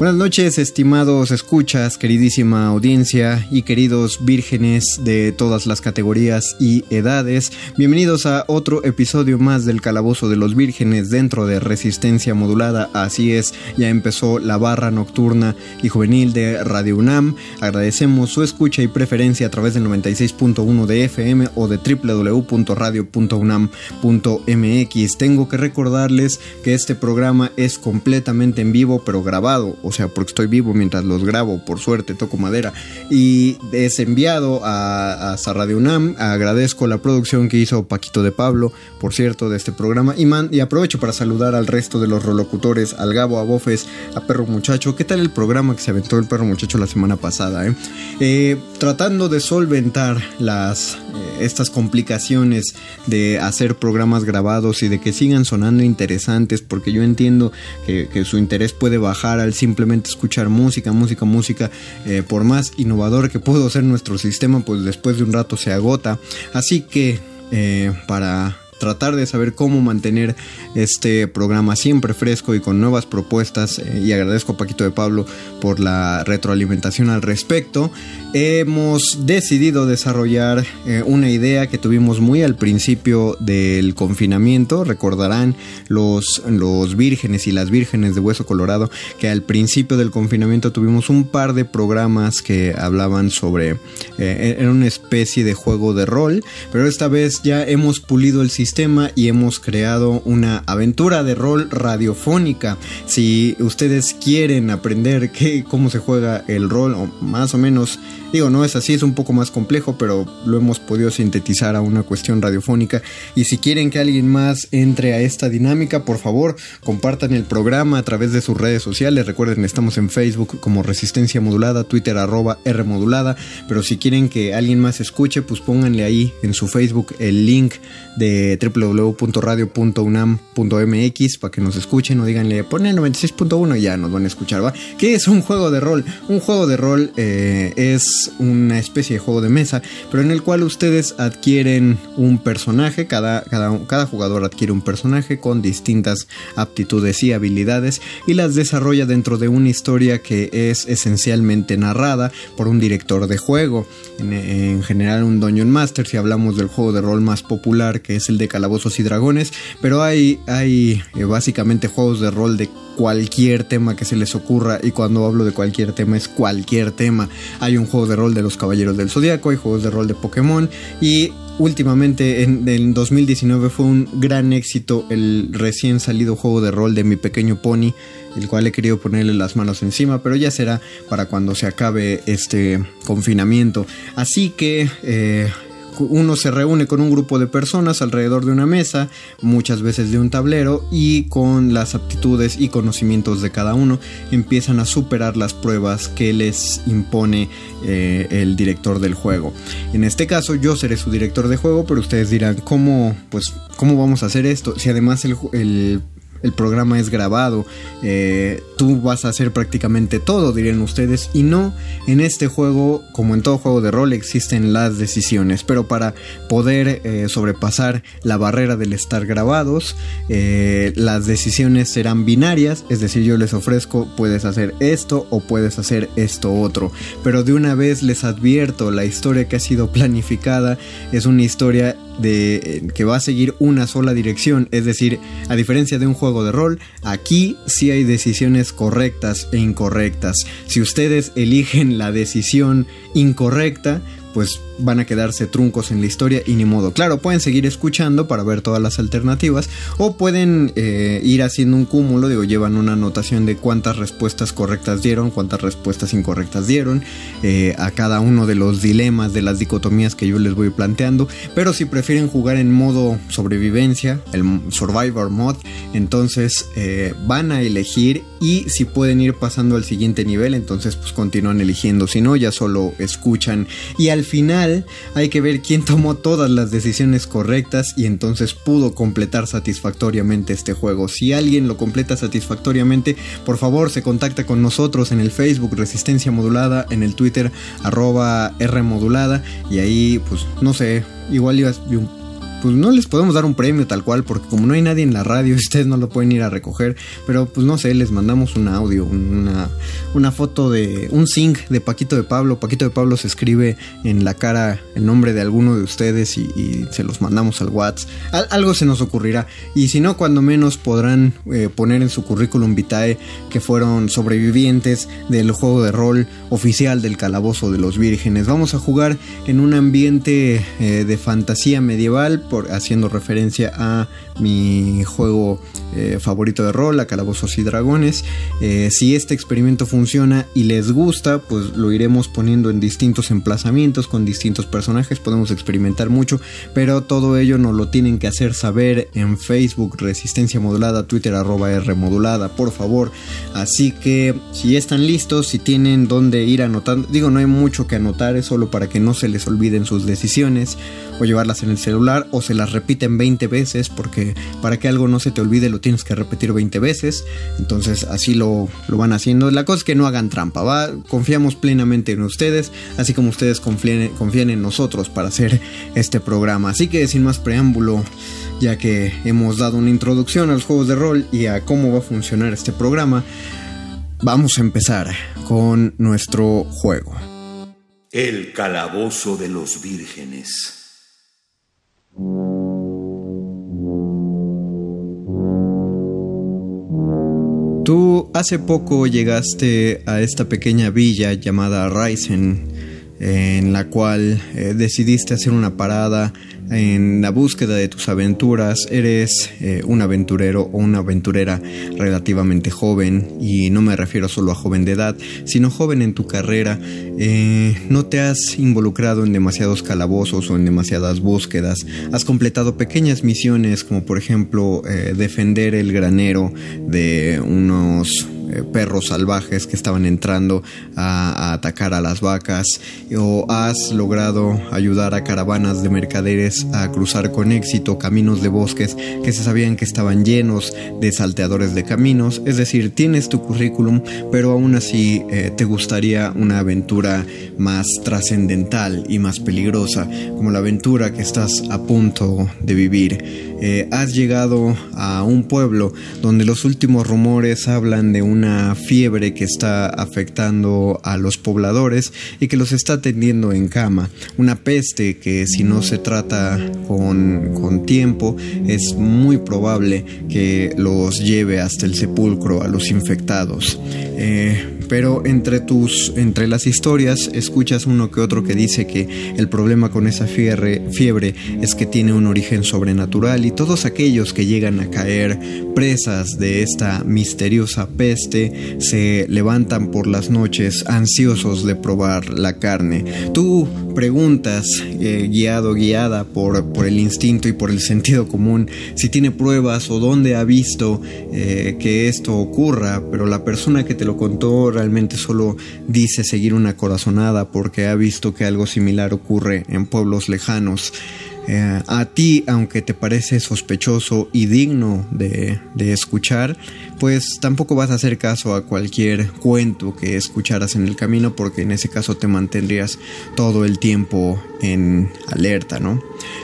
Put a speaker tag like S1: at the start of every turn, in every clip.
S1: Buenas noches, estimados escuchas, queridísima audiencia y queridos vírgenes de todas las categorías y edades. Bienvenidos a otro episodio más del Calabozo de los Vírgenes dentro de Resistencia Modulada. Así es, ya empezó la barra nocturna y juvenil de Radio UNAM. Agradecemos su escucha y preferencia a través del 96.1 de FM o de www.radio.unam.mx. Tengo que recordarles que este programa es completamente en vivo pero grabado o sea, porque estoy vivo mientras los grabo, por suerte, toco madera. Y es enviado a, a Radio UNAM. Agradezco la producción que hizo Paquito de Pablo, por cierto, de este programa. Y, y aprovecho para saludar al resto de los rolocutores, al Gabo, a Bofes, a Perro Muchacho. ¿Qué tal el programa que se aventó el Perro Muchacho la semana pasada? Eh? Eh, tratando de solventar las, eh, estas complicaciones de hacer programas grabados y de que sigan sonando interesantes, porque yo entiendo que su interés puede bajar al simple escuchar música, música, música, eh, por más innovador que pudo ser nuestro sistema, pues después de un rato se agota. Así que eh, para tratar de saber cómo mantener este programa siempre fresco y con nuevas propuestas. Eh, y agradezco a Paquito de Pablo por la retroalimentación al respecto. Hemos decidido desarrollar eh, una idea que tuvimos muy al principio del confinamiento. Recordarán los, los vírgenes y las vírgenes de Hueso Colorado que al principio del confinamiento tuvimos un par de programas que hablaban sobre... Eh, era una especie de juego de rol, pero esta vez ya hemos pulido el sistema y hemos creado una aventura de rol radiofónica. Si ustedes quieren aprender qué, cómo se juega el rol, o más o menos Digo, no es así, es un poco más complejo, pero lo hemos podido sintetizar a una cuestión radiofónica. Y si quieren que alguien más entre a esta dinámica, por favor, compartan el programa a través de sus redes sociales. Recuerden, estamos en Facebook como Resistencia Modulada, Twitter arroba R Modulada. Pero si quieren que alguien más escuche, pues pónganle ahí en su Facebook el link de www.radio.unam.mx para que nos escuchen o díganle, ponen 96.1 y ya nos van a escuchar, ¿va? ¿Qué es un juego de rol? Un juego de rol eh, es una especie de juego de mesa, pero en el cual ustedes adquieren un personaje, cada, cada, cada jugador adquiere un personaje con distintas aptitudes y habilidades y las desarrolla dentro de una historia que es esencialmente narrada por un director de juego, en, general un Dungeon Master, si hablamos del juego de rol más popular que es el de Calabozos y Dragones, pero hay, hay eh, básicamente juegos de rol de cualquier tema que se les ocurra y cuando hablo de cualquier tema es cualquier tema. Hay un juego de rol de los Caballeros del Zodiaco, hay juegos de rol de Pokémon y últimamente en, 2019 fue un gran éxito el recién salido juego de rol de mi pequeño pony, el cual he querido ponerle las manos encima, pero ya será para cuando se acabe este confinamiento. Así que... Eh, uno se reúne con un grupo de personas alrededor de una mesa, muchas veces de un tablero, y con las aptitudes y conocimientos de cada uno empiezan a superar las pruebas que les impone eh, el director del juego. En este caso yo seré su director de juego, pero ustedes dirán, ¿cómo, pues, ¿cómo vamos a hacer esto? Si además el, el el programa es grabado, eh, tú vas a hacer prácticamente todo, dirían ustedes, y no, en este juego, como en todo juego de rol, existen las decisiones, pero para poder eh, sobrepasar la barrera del estar grabados, eh, las decisiones serán binarias, es decir, yo les ofrezco, puedes hacer esto o puedes hacer esto otro, pero de una vez les advierto, la historia que ha sido planificada es una historia de que va a seguir una sola dirección, es decir, a diferencia de un juego de rol, aquí sí hay decisiones correctas e incorrectas. Si ustedes eligen la decisión incorrecta, pues van a quedarse truncos en la historia y ni modo. Claro, pueden seguir escuchando para ver todas las alternativas o pueden eh, ir haciendo un cúmulo, digo, llevan una anotación de cuántas respuestas correctas dieron, cuántas respuestas incorrectas dieron eh, a cada uno de los dilemas, de las dicotomías que yo les voy planteando. Pero si prefieren jugar en modo sobrevivencia, el Survivor Mod, entonces eh, van a elegir y si pueden ir pasando al siguiente nivel, entonces pues continúan eligiendo. Si no, ya solo escuchan y al final hay que ver quién tomó todas las decisiones correctas y entonces pudo completar satisfactoriamente este juego. Si alguien lo completa satisfactoriamente, por favor se contacta con nosotros en el Facebook Resistencia Modulada, en el Twitter arroba R Modulada y ahí pues no sé, igual ibas un pues no les podemos dar un premio tal cual, porque como no hay nadie en la radio, ustedes no lo pueden ir a recoger, pero pues no sé, les mandamos un audio, una, una foto de un zinc de Paquito de Pablo. Paquito de Pablo se escribe en la cara el nombre de alguno de ustedes y, se los mandamos al WhatsApp. algo se nos ocurrirá. Y si no, cuando menos podrán eh, poner en su currículum vitae que fueron sobrevivientes del juego de rol oficial del Calabozo de los Vírgenes. Vamos a jugar en un ambiente eh, de fantasía medieval haciendo referencia a mi juego eh, favorito de rol, a Calabozos y Dragones. Eh, si este experimento funciona y les gusta, pues lo iremos poniendo en distintos emplazamientos con distintos personajes. Podemos experimentar mucho, pero todo ello nos lo tienen que hacer saber en Facebook, Resistencia Modulada, Twitter, arroba R Modulada, por favor. Así que si están listos, si tienen donde ir anotando, digo, no hay mucho que anotar, es solo para que no se les olviden sus decisiones o llevarlas en el celular o se las repiten 20 veces porque para que algo no se te olvide lo tienes que repetir 20 veces. Entonces así lo, lo van haciendo. La cosa es que no hagan trampa, ¿va? Confiamos plenamente en ustedes, así como ustedes confían, confían en nosotros para hacer este programa. Así que sin más preámbulo, ya que hemos dado una introducción a los juegos de rol y a cómo va a funcionar este programa, vamos a empezar con nuestro juego.
S2: El calabozo de los vírgenes.
S1: Tú hace poco llegaste a esta pequeña villa llamada Ryzen, en la cual eh, decidiste hacer una parada en la búsqueda de tus aventuras, eres eh, un aventurero o una aventurera relativamente joven, y no me refiero solo a joven de edad, sino joven en tu carrera, eh, no te has involucrado en demasiados calabozos o en demasiadas búsquedas, has completado pequeñas misiones como por ejemplo eh, defender el granero de unos eh, perros salvajes que estaban entrando a, atacar a las vacas o has logrado ayudar a caravanas de mercaderes a cruzar con éxito caminos de bosques que se sabían que estaban llenos de salteadores de caminos, es decir, tienes tu currículum, pero aún así eh, te gustaría una aventura más trascendental y más peligrosa, como la aventura que estás a punto de vivir. Eh, has llegado a un pueblo donde los últimos rumores hablan de una fiebre que está afectando a los pobladores y que los está tendiendo en cama. Una peste que si no se trata con, con tiempo es muy probable que los lleve hasta el sepulcro a los infectados. Eh, pero entre tus entre las historias escuchas uno que otro que dice que el problema con esa fiebre, fiebre es que tiene un origen sobrenatural y todos aquellos que llegan a caer presas de esta misteriosa peste gente se levantan por las noches ansiosos de probar la carne. Tú preguntas, eh, guiado, guiada por, por, el instinto y por el sentido común, si tiene pruebas o dónde ha visto eh, que esto ocurra, pero la persona que te lo contó realmente solo dice seguir una corazonada porque ha visto que algo similar ocurre en pueblos lejanos. Eh, a ti, aunque te parece sospechoso y digno de, escuchar, pues tampoco vas a hacer caso a cualquier cuento que escucharas en el camino porque en ese caso te mantendrías todo el tiempo en alerta, ¿no?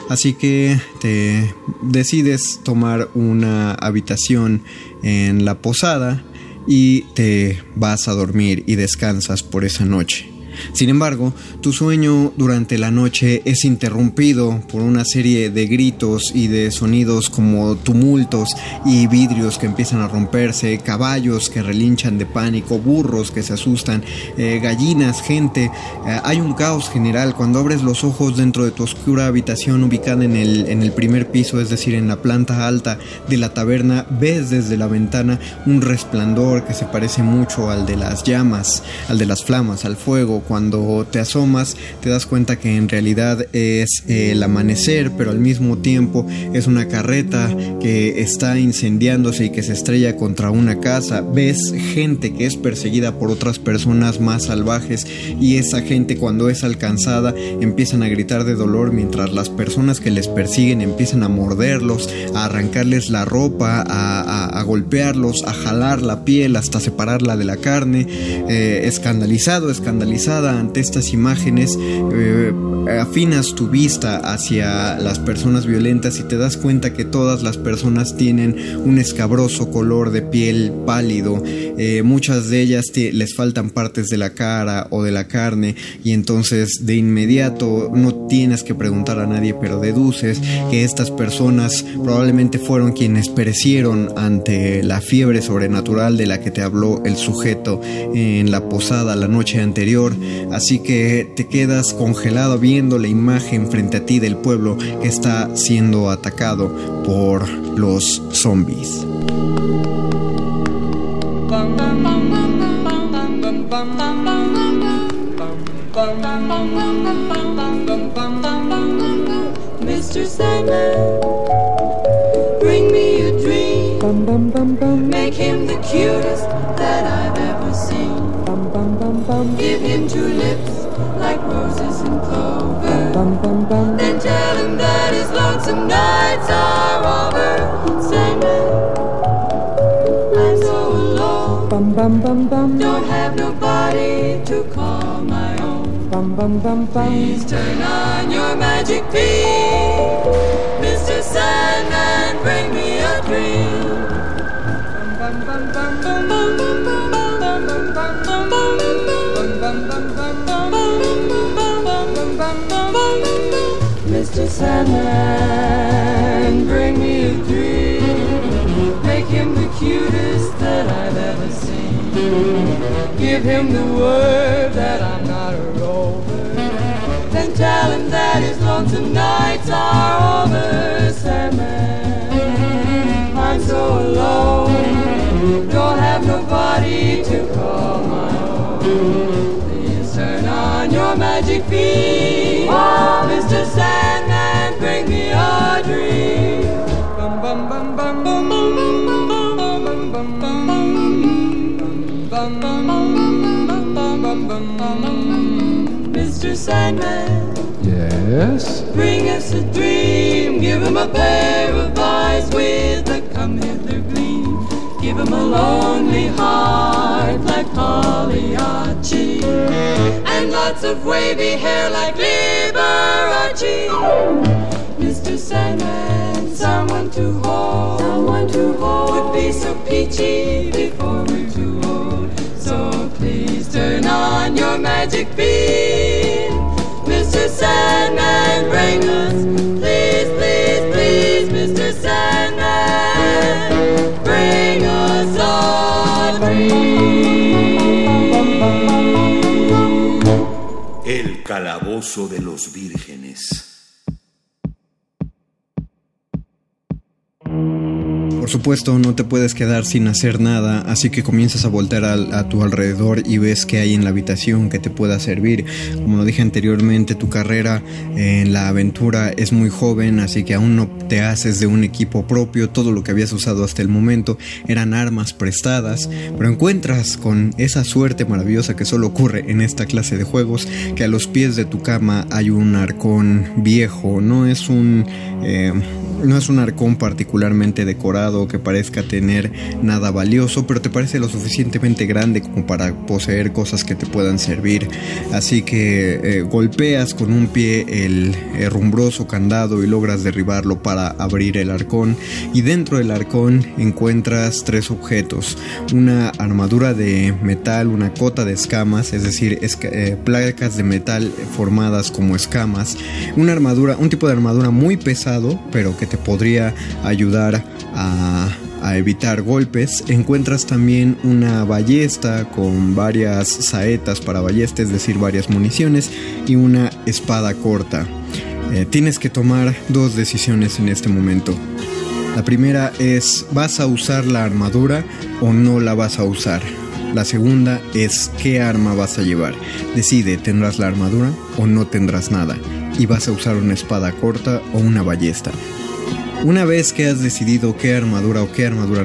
S1: Así que te decides tomar una habitación en la posada y te vas a dormir y descansas por esa noche. Sin embargo, tu sueño durante la noche es interrumpido por una serie de gritos y de sonidos como tumultos y vidrios que empiezan a romperse, caballos que relinchan de pánico, burros que se asustan, eh, gallinas, gente. Eh, hay un caos general cuando abres los ojos dentro de tu oscura habitación ubicada en el, en el primer piso, es decir, en la planta alta de la taberna, ves desde la ventana un resplandor que se parece mucho al de las llamas, al de las flamas, al fuego cuando te asomas te das cuenta que en realidad es eh, el amanecer, pero al mismo tiempo es una carreta que está incendiándose y que se estrella contra una casa. Ves gente que es perseguida por otras personas más salvajes y esa gente cuando es alcanzada empiezan a gritar de dolor mientras las personas que les persiguen empiezan a morderlos, a arrancarles la ropa, a, golpearlos, a jalar la piel hasta separarla de la carne. Eh, escandalizado, escandalizado ante estas imágenes, eh, afinas tu vista hacia las personas violentas y te das cuenta que todas las personas tienen un escabroso color de piel pálido. Eh, muchas de ellas les faltan partes de la cara o de la carne y entonces de inmediato no tienes que preguntar a nadie, pero deduces que estas personas probablemente fueron quienes perecieron ante la fiebre sobrenatural de la que te habló el sujeto en la posada la noche anterior Así que te quedas congelado viendo la imagen frente a ti del pueblo que está siendo atacado por los zombies. Mr. Sandman, bring me a dream. Make him the cutest Two lips like roses and clover. Then tell him that his lonesome nights are over. Sandman, I'm so alone. Don't have nobody to call my own. Please turn on your magic beam. Mr. Sandman, bring me a dream. Sandman, bring me a dream. Make him the cutest that I've ever seen. Give him the word that I'm not a rover. Then tell him that his lonesome nights are over, Sandman. I'm so alone, don't have nobody to call my own. Please turn on your magic beam, Mr. Sandman.
S3: Yes?
S1: Bring us a dream, give him a pair of eyes with a come hither gleam. Give him a lonely heart like Pagliacci, and lots of wavy hair like Liberace. Mr. Sandman, someone to hold, someone to hold would be so peachy before we're too old. On your magic beam, Mr. Sandman, bring us, please, please, please, Mr. Sandman, bring us a
S2: El calabozo de los vírgenes.
S1: Por supuesto, no te puedes quedar sin hacer nada, así que comienzas a voltear a, tu alrededor y ves que hay en la habitación que te pueda servir. Como lo dije anteriormente, tu carrera en la aventura es muy joven, así que aún no te haces de un equipo propio. Todo lo que habías usado hasta el momento eran armas prestadas, pero encuentras con esa suerte maravillosa que solo ocurre en esta clase de juegos que a los pies de tu cama hay un arcón viejo. No es un eh, no es un arcón particularmente decorado que parezca tener nada valioso, pero te parece lo suficientemente grande como para poseer cosas que te puedan servir. Así que eh, golpeas con un pie el herrumbroso candado y logras derribarlo para abrir el arcón. Y dentro del arcón encuentras tres objetos: una armadura de metal, una cota de escamas, es decir, eh, placas de metal formadas como escamas, una armadura, un tipo de armadura muy pesado, pero que te podría ayudar a, evitar golpes. Encuentras también una ballesta con varias saetas para ballesta, es decir, varias municiones y una espada corta. Eh, tienes que tomar dos decisiones en este momento. La primera es, ¿vas a usar la armadura o no la vas a usar? La segunda es, ¿qué arma vas a llevar? Decide, ¿tendrás la armadura o no tendrás nada? Y vas a usar una espada corta o una ballesta. Una vez que has decidido qué armadura o qué armadura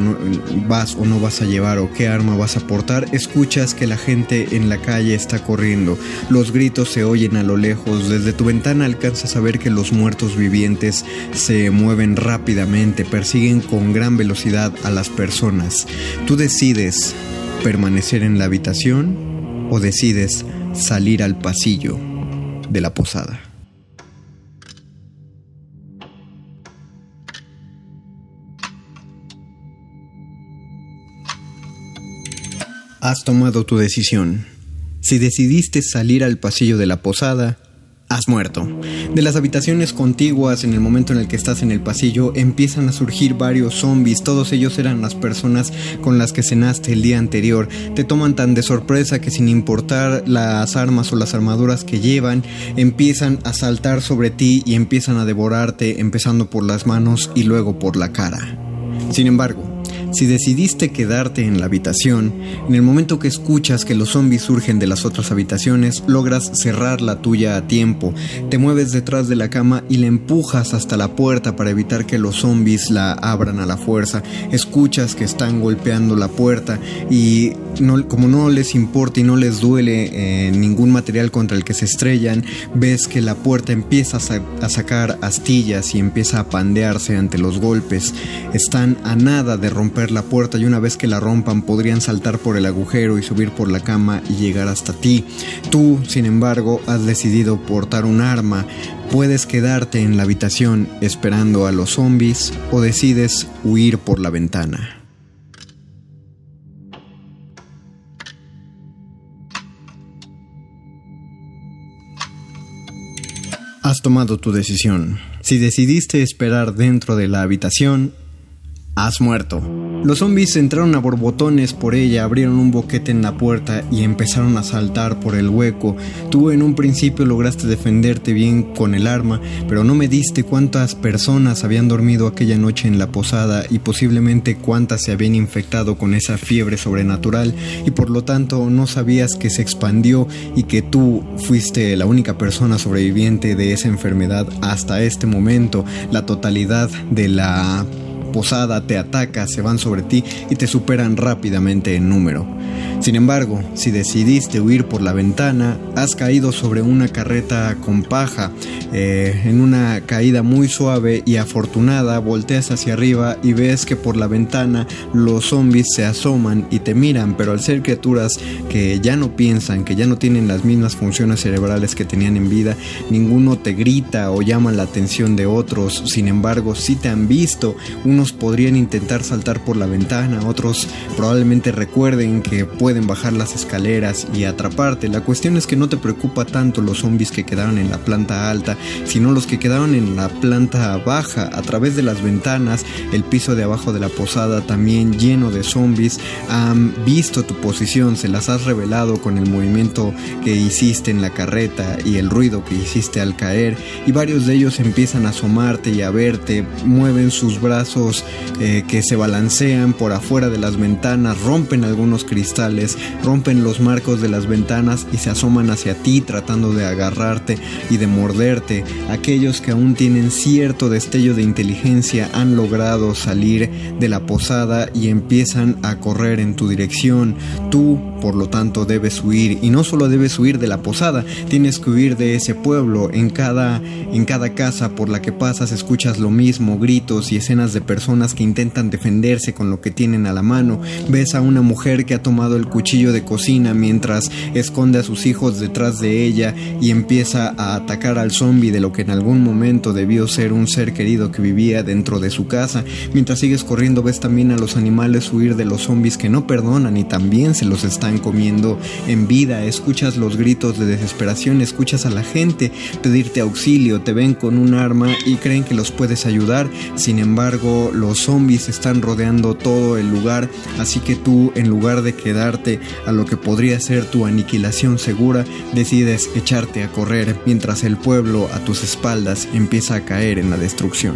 S1: vas o no vas a llevar o qué arma vas a portar, escuchas que la gente en la calle está corriendo. Los gritos se oyen a lo lejos. Desde tu ventana alcanzas a ver que los muertos vivientes se mueven rápidamente, persiguen con gran velocidad a las personas. Tú decides permanecer en la habitación o decides salir al pasillo de la posada. Has tomado tu decisión. Si decidiste salir al pasillo de la posada, has muerto. De las habitaciones contiguas, en el momento en el que estás en el pasillo, empiezan a surgir varios zombies. Todos ellos eran las personas con las que cenaste el día anterior. Te toman tan de sorpresa que sin importar las armas o las armaduras que llevan, empiezan a saltar sobre ti y empiezan a devorarte, empezando por las manos y luego por la cara. Sin embargo, si decidiste quedarte en la habitación, en el momento que escuchas que los zombies surgen de las otras habitaciones, logras cerrar la tuya a tiempo. Te mueves detrás de la cama y la empujas hasta la puerta para evitar que los zombies la abran a la fuerza. Escuchas que están golpeando la puerta y como no les importa y no les duele eh, ningún material contra el que se estrellan, ves que la puerta empieza a, a sacar astillas y empieza a pandearse ante los golpes. Están a nada de romper la puerta y una vez que la rompan podrían saltar por el agujero y subir por la cama y llegar hasta ti. Tú, sin embargo, has decidido portar un arma. Puedes quedarte en la habitación esperando a los zombies o decides huir por la ventana. Has tomado tu decisión. Si decidiste esperar dentro de la habitación, Has muerto. Los zombies entraron a borbotones por ella, abrieron un boquete en la puerta y empezaron a saltar por el hueco. Tú en un principio lograste defenderte bien con el arma, pero no me diste cuántas personas habían dormido aquella noche en la posada y posiblemente cuántas se habían infectado con esa fiebre sobrenatural y por lo tanto no sabías que se expandió y que tú fuiste la única persona sobreviviente de esa enfermedad hasta este momento. La totalidad de la posada te ataca, se van sobre ti y te superan rápidamente en número. Sin embargo, si decidiste huir por la ventana, has caído sobre una carreta con paja. Eh, en una caída muy suave y afortunada, volteas hacia arriba y ves que por la ventana los zombies se asoman y te miran, pero al ser criaturas que ya no piensan, que ya no tienen las mismas funciones cerebrales que tenían en vida, ninguno te grita o llama la atención de otros. Sin embargo, si te han visto, unos podrían intentar saltar por la ventana, otros probablemente recuerden que pueden bajar las escaleras y atraparte. La cuestión es que no te preocupa tanto los zombies que quedaron en la planta alta, sino los que quedaron en la planta baja. A través de las ventanas, el piso de abajo de la posada también lleno de zombies han visto tu posición, se las has revelado con el movimiento que hiciste en la carreta y el ruido que hiciste al caer y varios de ellos empiezan a asomarte y a verte, mueven sus brazos eh, que se balancean por afuera de las ventanas, rompen algunos cristales, rompen los marcos de las ventanas y se asoman hacia ti tratando de agarrarte y de morderte. Aquellos que aún tienen cierto destello de inteligencia han logrado salir de la posada y empiezan a correr en tu dirección. Tú, por lo tanto, debes huir y no solo debes huir de la posada, tienes que huir de ese pueblo. En cada, en cada casa por la que pasas escuchas lo mismo, gritos y escenas de personas que intentan defenderse con lo que tienen a la mano. Ves a una mujer que ha tomado el cuchillo de cocina mientras esconde a sus hijos detrás de ella y empieza a atacar al zombie de lo que en algún momento debió ser un ser querido que vivía dentro de su casa. Mientras sigues corriendo ves también a los animales huir de los zombies que no perdonan y también se los están comiendo en vida. Escuchas los gritos de desesperación, escuchas a la gente pedirte auxilio, te ven con un arma y creen que los puedes ayudar. Sin embargo, los zombies están rodeando todo el lugar, así que tú, en lugar de quedarte a lo que podría ser tu aniquilación segura, decides echarte a correr mientras el pueblo a tus espaldas empieza a caer en la destrucción.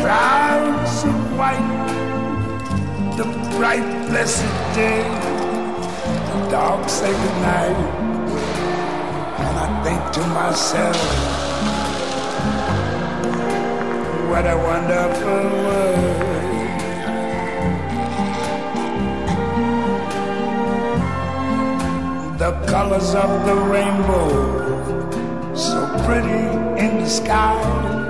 S3: clouds of white. The bright, blessed day, the dark, sacred night. And I think to myself, what a wonderful world. The colors of the rainbow, so pretty in the sky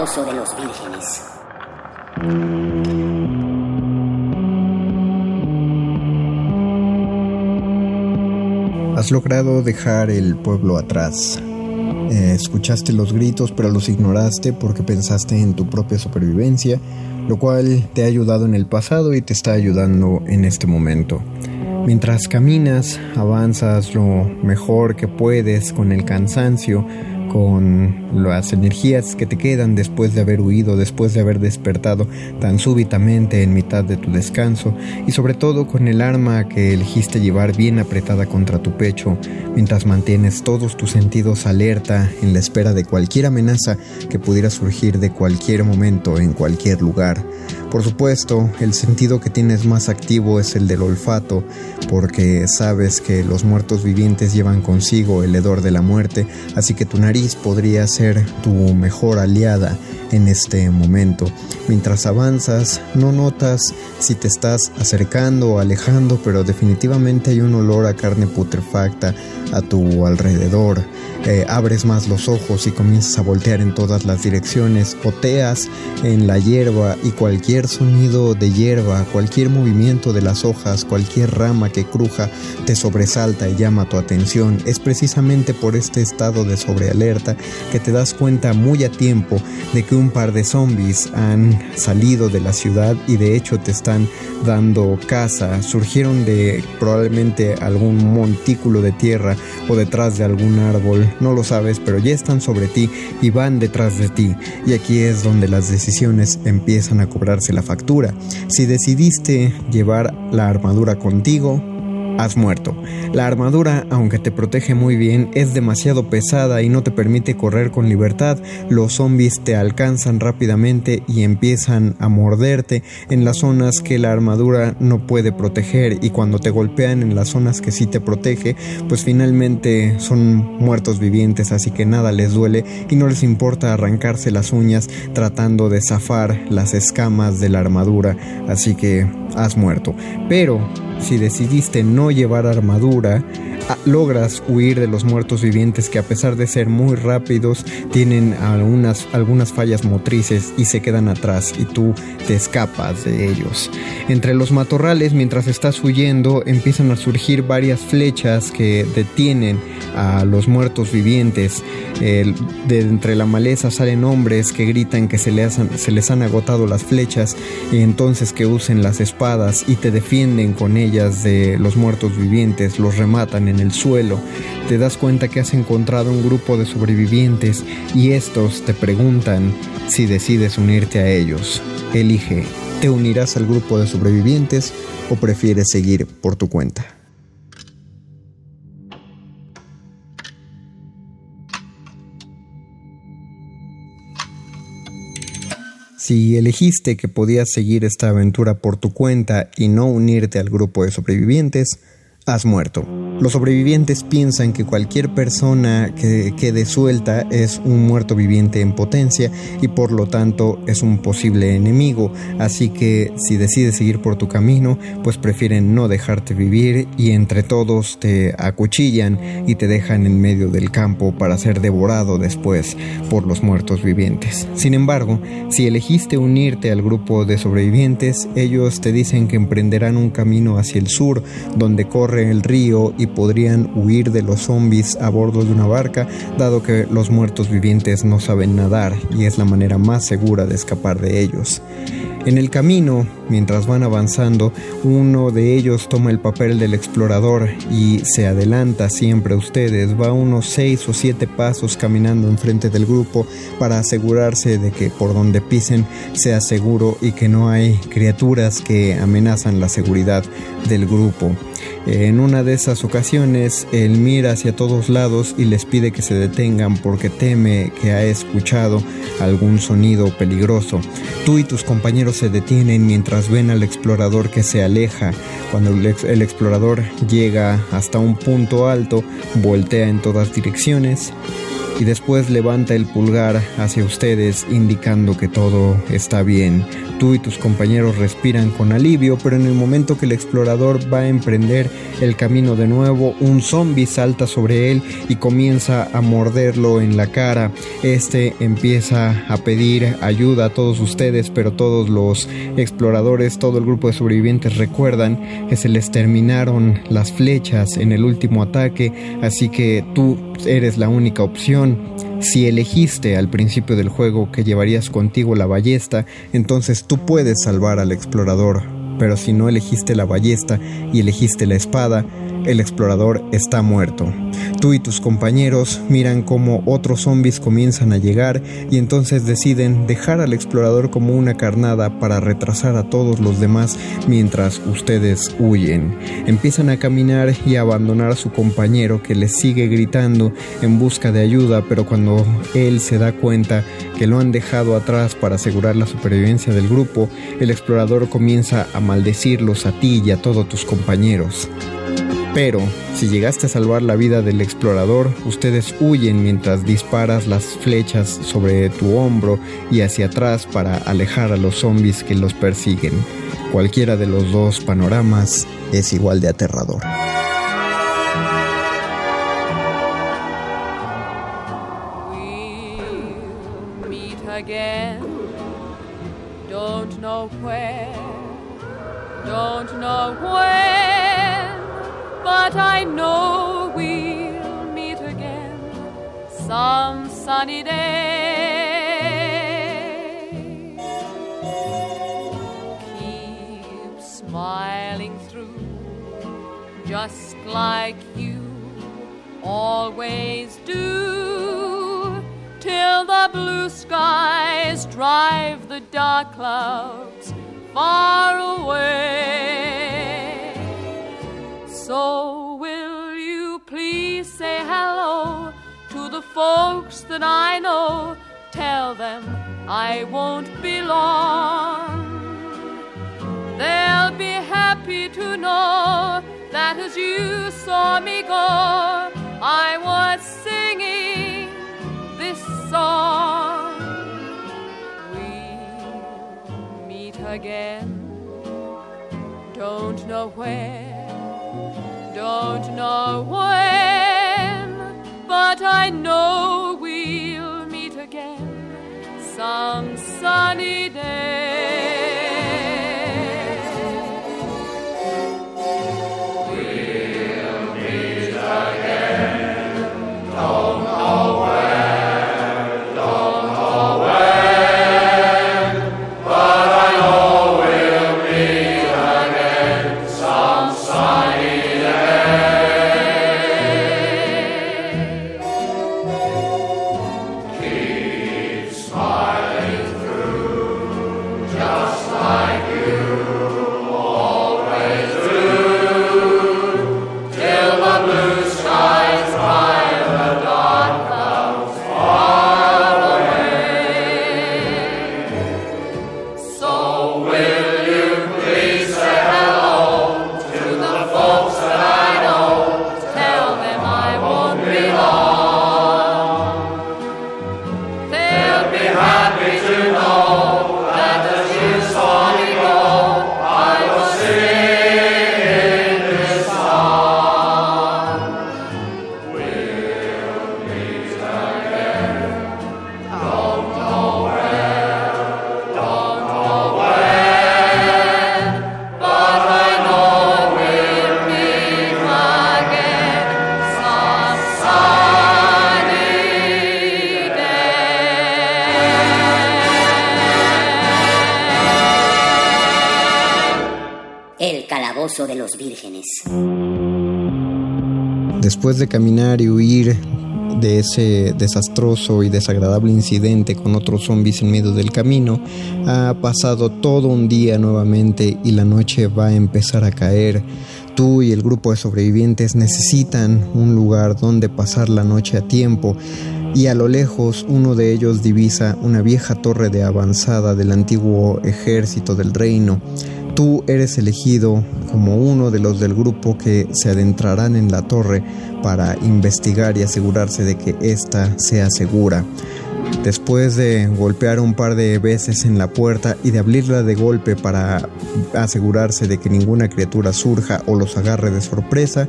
S4: los vírgenes.
S1: Has logrado dejar el pueblo atrás. Eh, escuchaste los gritos pero los ignoraste porque pensaste en tu propia supervivencia, lo cual te ha ayudado en el pasado y te está ayudando en este momento. Mientras caminas, avanzas lo mejor que puedes con el cansancio, con las energías que te quedan después de haber huido, después de haber despertado tan súbitamente en mitad de tu descanso y sobre todo con el arma que elegiste llevar bien apretada contra tu pecho mientras mantienes todos tus sentidos alerta en la espera de cualquier amenaza que pudiera surgir de cualquier momento en cualquier lugar. Por supuesto, el sentido que tienes más activo es el del olfato, porque sabes que los muertos vivientes llevan consigo el hedor de la muerte, así que tu nariz podría ser tu mejor aliada en este momento. Mientras avanzas, no notas si te estás acercando o alejando, pero definitivamente hay un olor a carne putrefacta a tu alrededor. Eh, abres más los ojos y comienzas a voltear en todas las direcciones, oteas en la hierba y cualquier sonido de hierba, cualquier movimiento de las hojas, cualquier rama que cruja, te sobresalta y llama tu atención. Es precisamente por este estado de sobrealerta que te das cuenta muy a tiempo de que un par de zombies han salido de la ciudad y de hecho te están dando caza. Surgieron de probablemente algún montículo de tierra o detrás de algún árbol no lo sabes, pero ya están sobre ti y van detrás de ti. Y aquí es donde las decisiones empiezan a cobrarse la factura. Si decidiste llevar la armadura contigo, has muerto. La armadura, aunque te protege muy bien, es demasiado pesada y no te permite correr con libertad. Los zombies te alcanzan rápidamente y empiezan a morderte en las zonas que la armadura no puede proteger y cuando te golpean en las zonas que sí te protege, pues finalmente son muertos vivientes, así que nada les duele y no les importa arrancarse las uñas tratando de zafar las escamas de la armadura, así que has muerto. Pero si decidiste no llevar armadura, ah, logras huir de los muertos vivientes que a pesar de ser muy rápidos tienen algunas, algunas fallas motrices y se quedan atrás y tú te escapas de ellos. Entre los matorrales mientras estás huyendo empiezan a surgir varias flechas que detienen a los muertos vivientes. de entre la maleza salen hombres que gritan que se les, han, se les han agotado las flechas y entonces que usen las espadas y te defienden con ellas de los muertos vivientes, los rematan en el suelo. Te das cuenta que has encontrado un grupo de sobrevivientes y estos te preguntan si decides unirte a ellos. Elige, ¿te unirás al grupo de sobrevivientes o prefieres seguir por tu cuenta? Si elegiste que podías seguir esta aventura por tu cuenta y no unirte al grupo de sobrevivientes, has muerto. Los sobrevivientes piensan que cualquier persona que quede suelta es un muerto viviente en potencia y por lo tanto es un posible enemigo, así que si decides seguir por tu camino, pues prefieren no dejarte vivir y entre todos te acuchillan y te dejan en medio del campo para ser devorado después por los muertos vivientes. Sin embargo, si elegiste unirte al grupo de sobrevivientes, ellos te dicen que emprenderán un camino hacia el sur donde corre el río y podrían huir de los zombies a bordo de una barca, dado que los muertos vivientes no saben nadar y es la manera más segura de escapar de ellos. En el camino, mientras van avanzando, uno de ellos toma el papel del explorador y se adelanta siempre a ustedes. Va unos seis o siete pasos caminando enfrente del grupo para asegurarse de que por donde pisen sea seguro y que no hay criaturas que amenazan la seguridad del grupo. En una de esas ocasiones, él mira hacia todos lados y les pide que se detengan porque teme que ha escuchado algún sonido peligroso. Tú y tus compañeros se detienen mientras ven al explorador que se aleja. Cuando el, explorador llega hasta un punto alto, voltea en todas direcciones y después levanta el pulgar hacia ustedes indicando que todo está bien. Tú y tus compañeros respiran con alivio, pero en el momento que el explorador va a emprender el camino de nuevo, un zombie salta sobre él y comienza a morderlo en la cara. Este empieza a pedir ayuda a todos ustedes, pero todos los exploradores, todo el grupo de sobrevivientes recuerdan que se les terminaron las flechas en el último ataque, así que tú eres la única opción. Si elegiste al principio del juego que llevarías contigo la ballesta, entonces tú puedes salvar al explorador. Pero si no elegiste la ballesta y elegiste la espada, el explorador está muerto. Tú y tus compañeros miran cómo otros zombies comienzan a llegar y entonces deciden dejar al explorador como una carnada para retrasar a todos los demás mientras ustedes huyen. Empiezan a caminar y a abandonar a su compañero que les sigue gritando en busca de ayuda, pero cuando él se da cuenta que lo han dejado atrás para asegurar la supervivencia del grupo, el explorador comienza a maldecirlos a ti y a todos tus compañeros. Pero, si llegaste a salvar la vida del explorador, ustedes huyen mientras disparas las flechas sobre tu hombro y hacia atrás para alejar a los zombies que los persiguen. Cualquiera de los dos panoramas es igual de aterrador.
S5: Don't know where, don't know when, but I know we'll meet again some sunny day. Keep smiling through, just like you always do, till the blue skies drive the dark clouds far away. So, will you please say hello to the folks that I know? Tell them I won't be long. They'll be happy to know that as you saw me go, I was singing this song. We'll meet again. Don't know where, don't know when, but I know we'll meet again some sunny day.
S1: Después de caminar y huir de ese desastroso y desagradable incidente con otros zombies en medio del camino, ha pasado todo un día nuevamente y la noche va a empezar a caer. Tú y el grupo de sobrevivientes necesitan un lugar donde pasar la noche a tiempo y a lo lejos uno de ellos divisa una vieja torre de avanzada del antiguo ejército del reino. Tú eres elegido como uno de los del grupo que se adentrarán en la torre para investigar y asegurarse de que ésta sea segura. Después de golpear un par de veces en la puerta y de abrirla de golpe para asegurarse de que ninguna criatura surja o los agarre de sorpresa,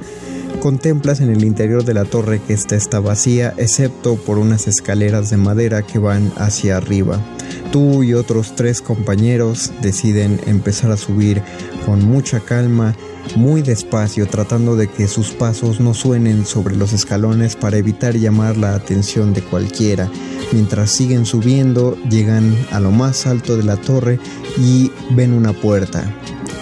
S1: contemplas en el interior de la torre que ésta está vacía, excepto por unas escaleras de madera que van hacia arriba. Tú y otros tres compañeros deciden empezar a subir con mucha calma, muy despacio, tratando de que sus pasos no suenen sobre los escalones para evitar llamar la atención de cualquiera. Mientras siguen subiendo, llegan a lo más alto de la torre y ven una puerta.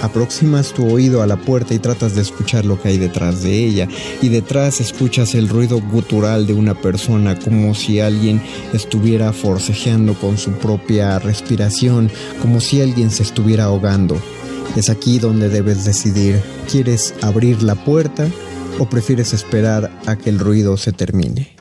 S1: Aproximas tu oído a la puerta y tratas de escuchar lo que hay detrás de ella y detrás escuchas el ruido gutural de una persona como si alguien estuviera forcejeando con su propia respiración, como si alguien se estuviera ahogando. Es aquí donde debes decidir, ¿quieres abrir la puerta o prefieres esperar a que el ruido se termine?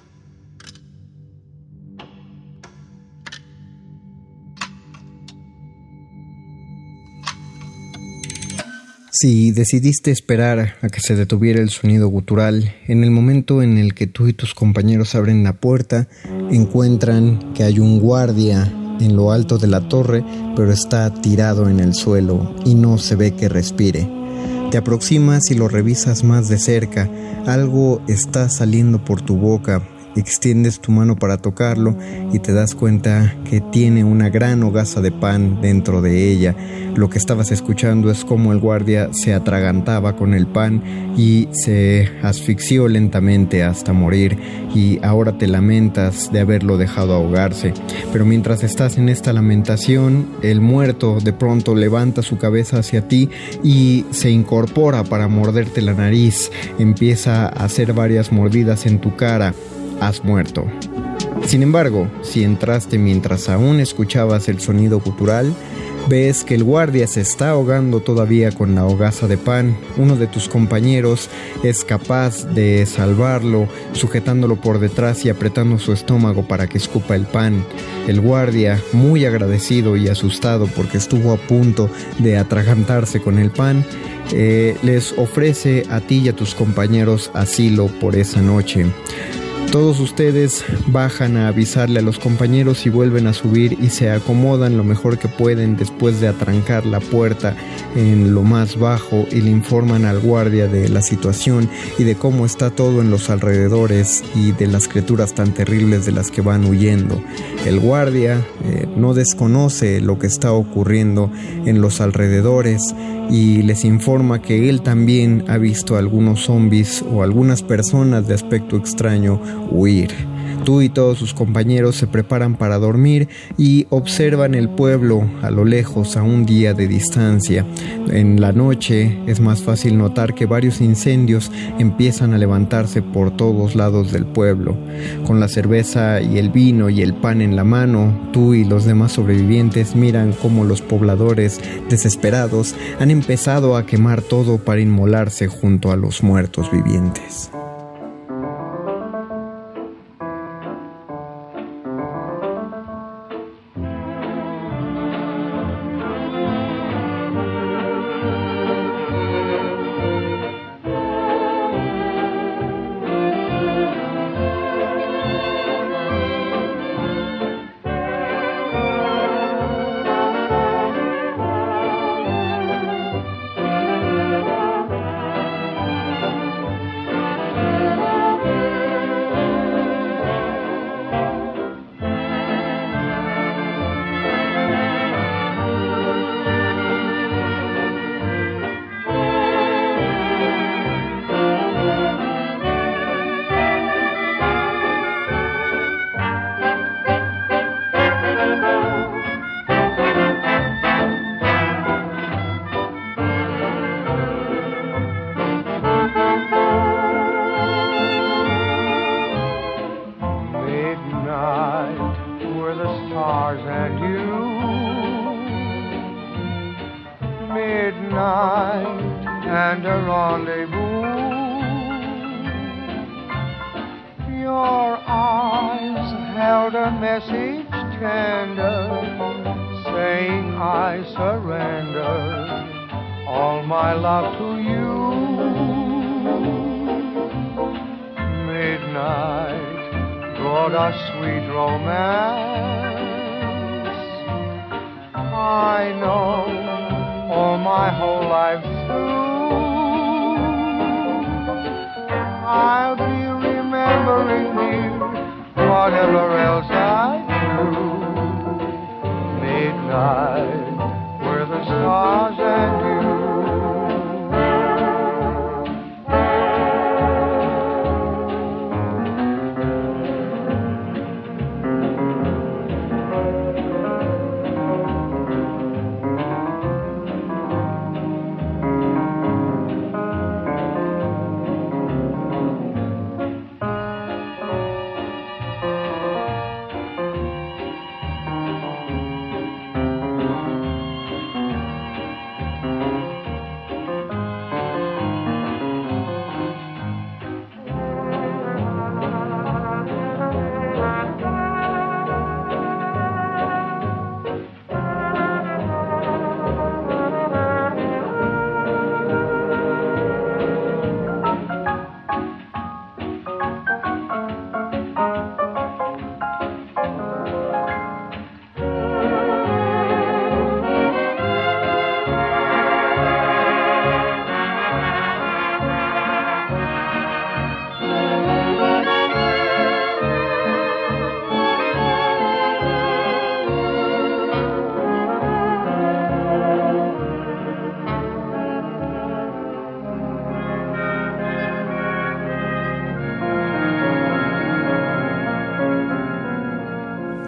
S1: Si decidiste esperar a que se detuviera el sonido gutural, en el momento en el que tú y tus compañeros abren la puerta, encuentran que hay un guardia en lo alto de la torre, pero está tirado en el suelo y no se ve que respire. Te aproximas y lo revisas más de cerca. Algo está saliendo por tu boca, extiendes tu mano para tocarlo y te das cuenta que tiene una gran hogaza de pan dentro de ella. Lo que estabas escuchando es como el guardia se atragantaba con el pan y se asfixió lentamente hasta morir y ahora te lamentas de haberlo dejado ahogarse. Pero mientras estás en esta lamentación, el muerto de pronto levanta su cabeza hacia ti y se incorpora para morderte la nariz, empieza a hacer varias mordidas en tu cara has muerto. Sin embargo, si entraste mientras aún escuchabas el sonido cultural, ves que el guardia se está ahogando todavía con la hogaza de pan. Uno de tus compañeros es capaz de salvarlo, sujetándolo por detrás y apretando su estómago para que escupa el pan. El guardia, muy agradecido y asustado porque estuvo a punto de atragantarse con el pan, eh, les ofrece a ti y a tus compañeros asilo por esa noche. Todos ustedes bajan a avisarle a los compañeros y vuelven a subir y se acomodan lo mejor que pueden después de atrancar la puerta en lo más bajo y le informan al guardia de la situación y de cómo está todo en los alrededores y de las criaturas tan terribles de las que van huyendo. El guardia eh, no desconoce lo que está ocurriendo en los alrededores y les informa que él también ha visto algunos zombies o algunas personas de aspecto extraño huir. Tú y todos sus compañeros se preparan para dormir y observan el pueblo a lo lejos a un día de distancia. En la noche es más fácil notar que varios incendios empiezan a levantarse por todos lados del pueblo. Con la cerveza y el vino y el pan en la mano, tú y los demás sobrevivientes miran cómo los pobladores, desesperados, han empezado a quemar todo para inmolarse junto a los muertos vivientes.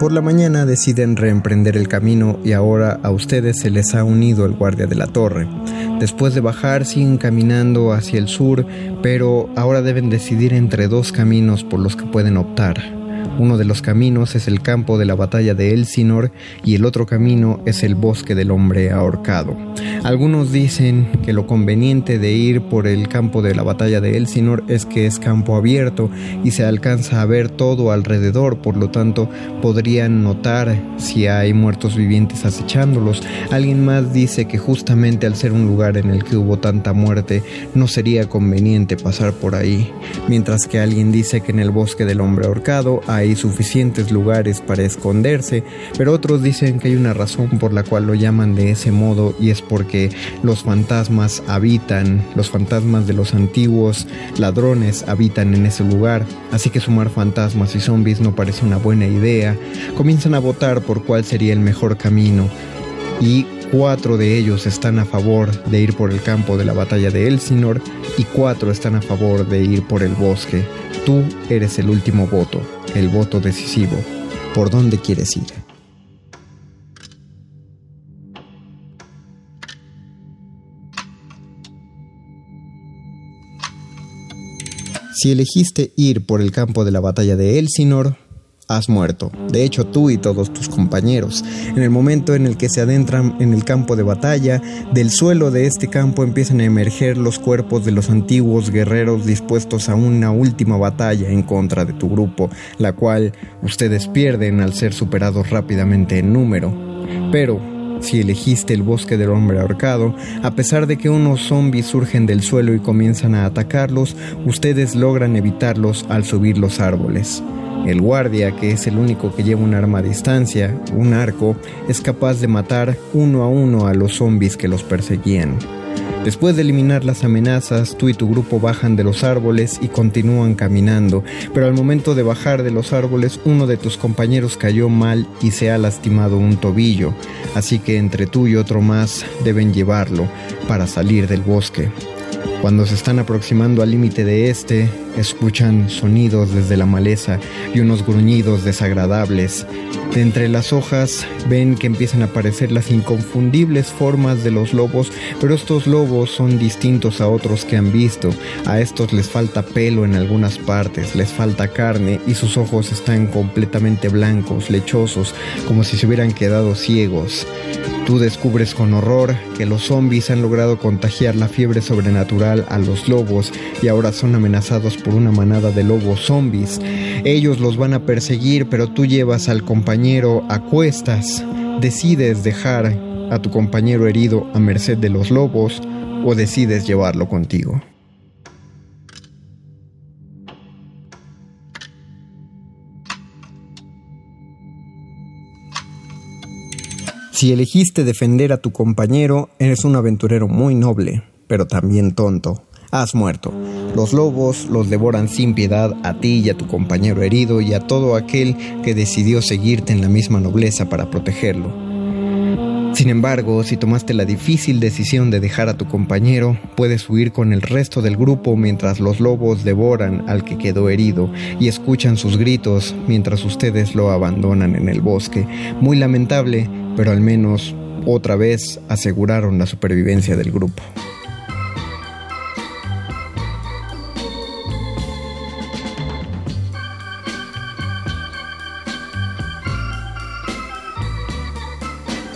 S1: Por la mañana deciden reemprender el camino y ahora a ustedes se les ha unido el guardia de la torre. Después de bajar siguen caminando hacia el sur, pero ahora deben decidir entre dos caminos por los que pueden optar. Uno de los caminos es el campo de la batalla de Elsinor y el otro camino es el bosque del hombre ahorcado. Algunos dicen que lo conveniente de ir por el campo de la batalla de Elsinor es que es campo abierto y se alcanza a ver todo alrededor, por lo tanto podrían notar si hay muertos vivientes acechándolos. Alguien más dice que justamente al ser un lugar en el que hubo tanta muerte no sería conveniente pasar por ahí, mientras que alguien dice que en el bosque del hombre ahorcado hay suficientes lugares para esconderse, pero otros dicen que hay una razón por la cual lo llaman de ese modo y es porque los fantasmas habitan, los fantasmas de los antiguos ladrones habitan en ese lugar, así que sumar fantasmas y zombies no parece una buena idea. Comienzan a votar por cuál sería el mejor camino y cuatro de ellos están a favor de ir por el campo de la batalla de Elsinor y cuatro están a favor de ir por el bosque. Tú eres el último voto, el voto decisivo. ¿Por dónde quieres ir? Si elegiste ir por el campo de la batalla de Elsinor, has muerto. De hecho, tú y todos tus compañeros. En el momento en el que se adentran en el campo de batalla, del suelo de este campo empiezan a emerger los cuerpos de los antiguos guerreros dispuestos a una última batalla en contra de tu grupo, la cual ustedes pierden al ser superados rápidamente en número. Pero, si elegiste el bosque del hombre ahorcado, a pesar de que unos zombies surgen del suelo y comienzan a atacarlos, ustedes logran evitarlos al subir los árboles. El guardia, que es el único que lleva un arma a distancia, un arco, es capaz de matar uno a uno a los zombies que los perseguían. Después de eliminar las amenazas, tú y tu grupo bajan de los árboles y continúan caminando, pero al momento de bajar de los árboles uno de tus compañeros cayó mal y se ha lastimado un tobillo, así que entre tú y otro más deben llevarlo para salir del bosque. Cuando se están aproximando al límite de este, escuchan sonidos desde la maleza y unos gruñidos desagradables. De entre las hojas ven que empiezan a aparecer las inconfundibles formas de los lobos, pero estos lobos son distintos a otros que han visto. A estos les falta pelo en algunas partes, les falta carne y sus ojos están completamente blancos, lechosos, como si se hubieran quedado ciegos. Tú descubres con horror que los zombies han logrado contagiar la fiebre sobrenatural a los lobos y ahora son amenazados por una manada de lobos zombies. Ellos los van a perseguir, pero tú llevas al compañero a cuestas. Decides dejar a tu compañero herido a merced de los lobos o decides llevarlo contigo. Si elegiste defender a tu compañero, eres un aventurero muy noble, pero también tonto. Has muerto. Los lobos los devoran sin piedad a ti y a tu compañero herido y a todo aquel que decidió seguirte en la misma nobleza para protegerlo. Sin embargo, si tomaste la difícil decisión de dejar a tu compañero, puedes huir con el resto del grupo mientras los lobos devoran al que quedó herido y escuchan sus gritos mientras ustedes lo abandonan en el bosque. Muy lamentable, pero al menos otra vez aseguraron la supervivencia del grupo.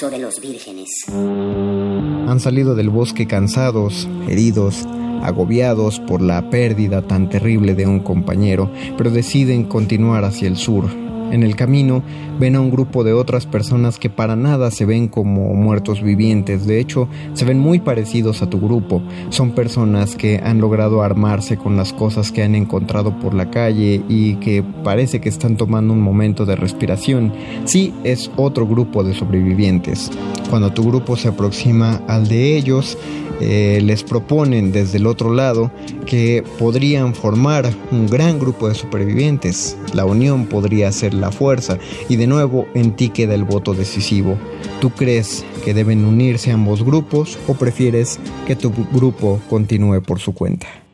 S4: De los vírgenes.
S1: Han salido del bosque cansados, heridos, agobiados por la pérdida tan terrible de un compañero, pero deciden continuar hacia el sur. En el camino ven a un grupo de otras personas que para nada se ven como muertos vivientes, de hecho se ven muy parecidos a tu grupo. Son personas que han logrado armarse con las cosas que han encontrado por la calle y que parece que están tomando un momento de respiración. Sí, es otro grupo de sobrevivientes. Cuando tu grupo se aproxima al de ellos, eh, les proponen desde el otro lado que podrían formar un gran grupo de supervivientes. La unión podría ser la fuerza y de nuevo en ti queda el voto decisivo. ¿Tú crees que deben unirse ambos grupos o prefieres que tu grupo continúe por su cuenta?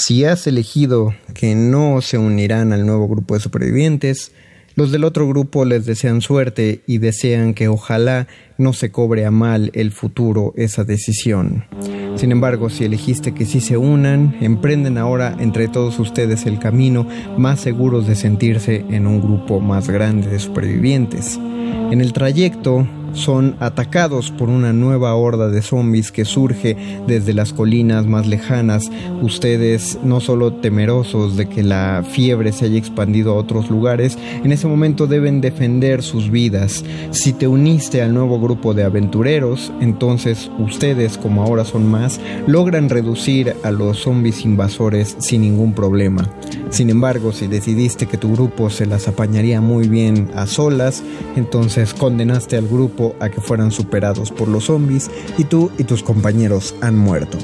S1: Si has elegido que no se unirán al nuevo grupo de supervivientes, los del otro grupo les desean suerte y desean que ojalá no se cobre a mal el futuro esa decisión. Sin embargo, si elegiste que sí se unan, emprenden ahora entre todos ustedes el camino más seguros de sentirse en un grupo más grande de supervivientes. En el trayecto son atacados por una nueva horda de zombies que surge desde las colinas más lejanas. Ustedes, no solo temerosos de que la fiebre se haya expandido a otros lugares, en ese momento deben defender sus vidas. Si te uniste al nuevo grupo de aventureros, entonces ustedes, como ahora son más, logran reducir a los zombies invasores sin ningún problema. Sin embargo, si decidiste que tu grupo se las apañaría muy bien a solas, entonces condenaste al grupo a que fueran superados por los zombies y tú y tus compañeros han muerto.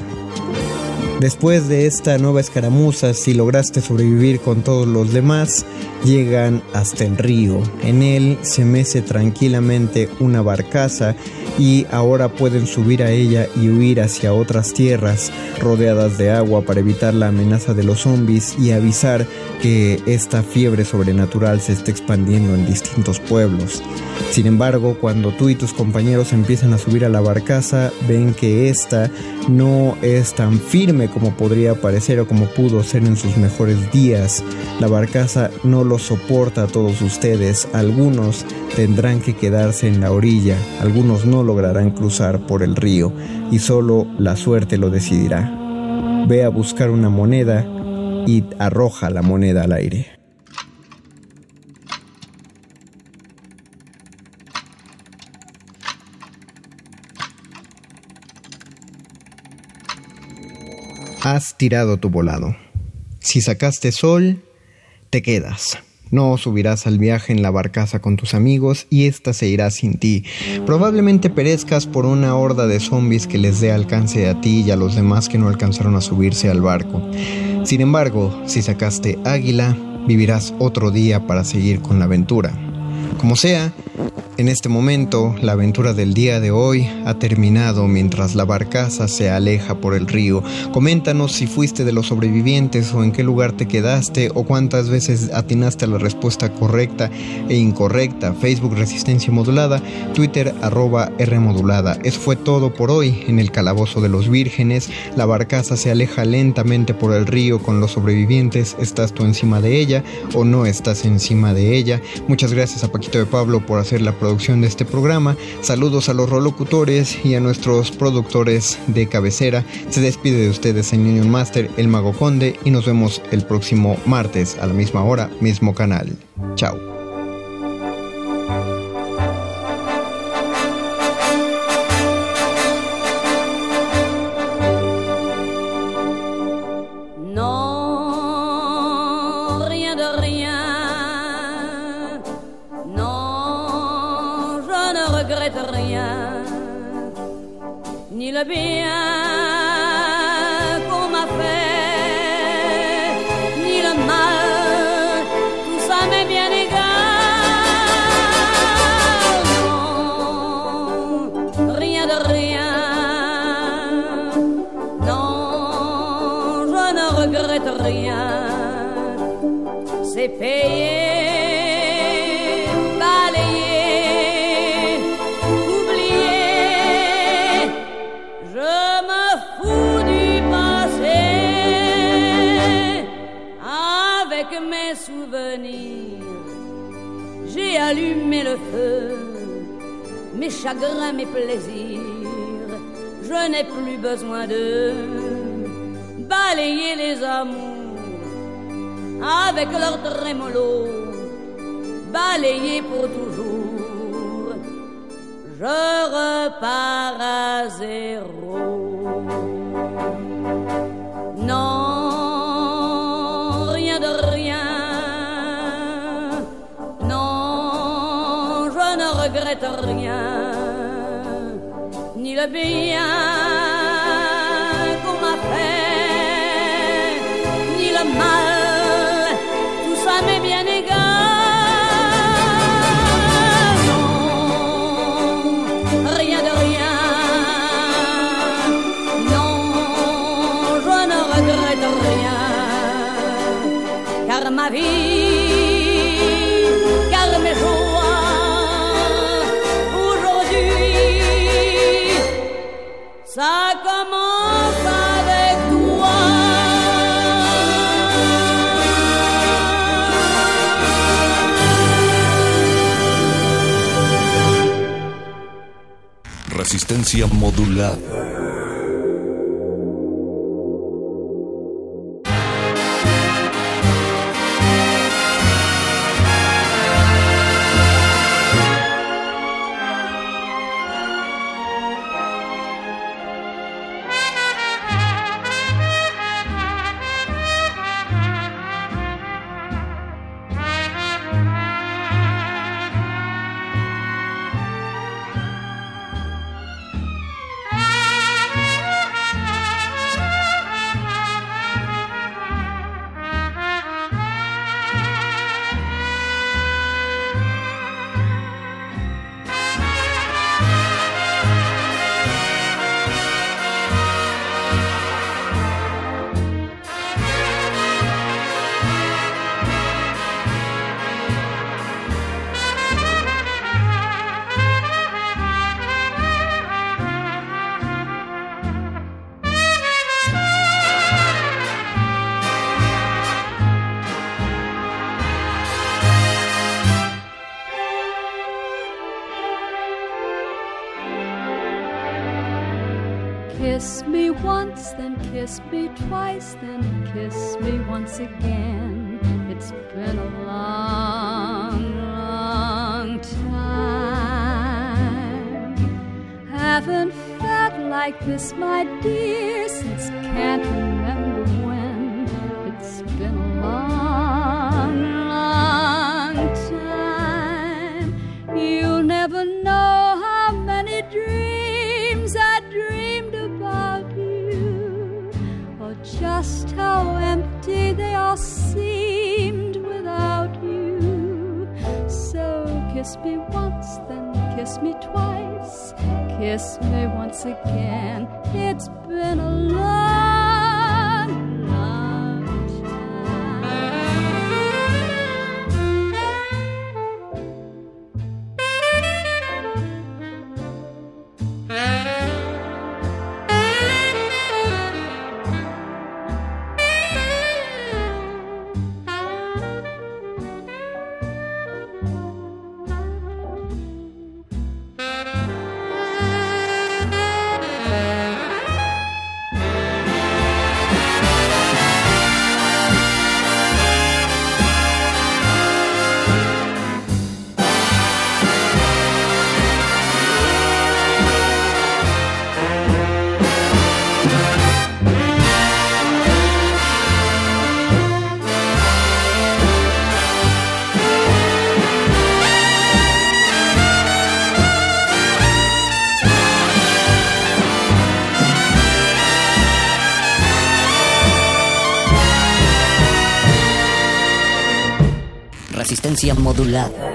S1: Después de esta nueva escaramuza, si lograste sobrevivir con todos los demás, llegan hasta el río. En él se mece tranquilamente una barcaza y ahora pueden subir a ella y huir hacia otras tierras rodeadas de agua para evitar la amenaza de los zombies y avisar que esta fiebre sobrenatural se está expandiendo en distintos pueblos. Sin embargo, cuando tú y tus compañeros empiezan a subir a la barcaza, ven que esta no es tan firme como podría parecer o como pudo ser en sus mejores días. La barcaza no lo soporta a todos ustedes. Algunos tendrán que quedarse en la orilla, algunos no lograrán cruzar por el río y solo la suerte lo decidirá. Ve a buscar una moneda y arroja la moneda al aire. Has tirado tu volado. Si sacaste sol,
S6: te quedas. No subirás al viaje en la barcaza con tus amigos y ésta se irá sin ti. Probablemente perezcas por una horda de zombies que les dé alcance a ti y a los demás que no alcanzaron a subirse al barco. Sin embargo, si sacaste águila, vivirás otro día para seguir con la aventura. Como sea, en este momento, la aventura del día de hoy ha terminado mientras la barcaza se aleja por el río. Coméntanos si fuiste de los sobrevivientes o en qué lugar te quedaste o cuántas veces atinaste a la respuesta correcta e incorrecta. Facebook Resistencia Modulada, Twitter arroba R Modulada. Eso fue todo por hoy en el Calabozo de los Vírgenes. La barcaza se aleja lentamente por el río con los sobrevivientes. ¿Estás tú encima de ella o no estás encima de ella? Muchas gracias a Paquito de Pablo por hacer la producción de este programa. Saludos a los rolocutores y a nuestros productores de cabecera. Se despide de ustedes en Union Master, el Mago Conde, y nos vemos el próximo martes a la misma hora, mismo canal. Chao.
S7: Resistencia modulada.
S4: Resistencia modulada.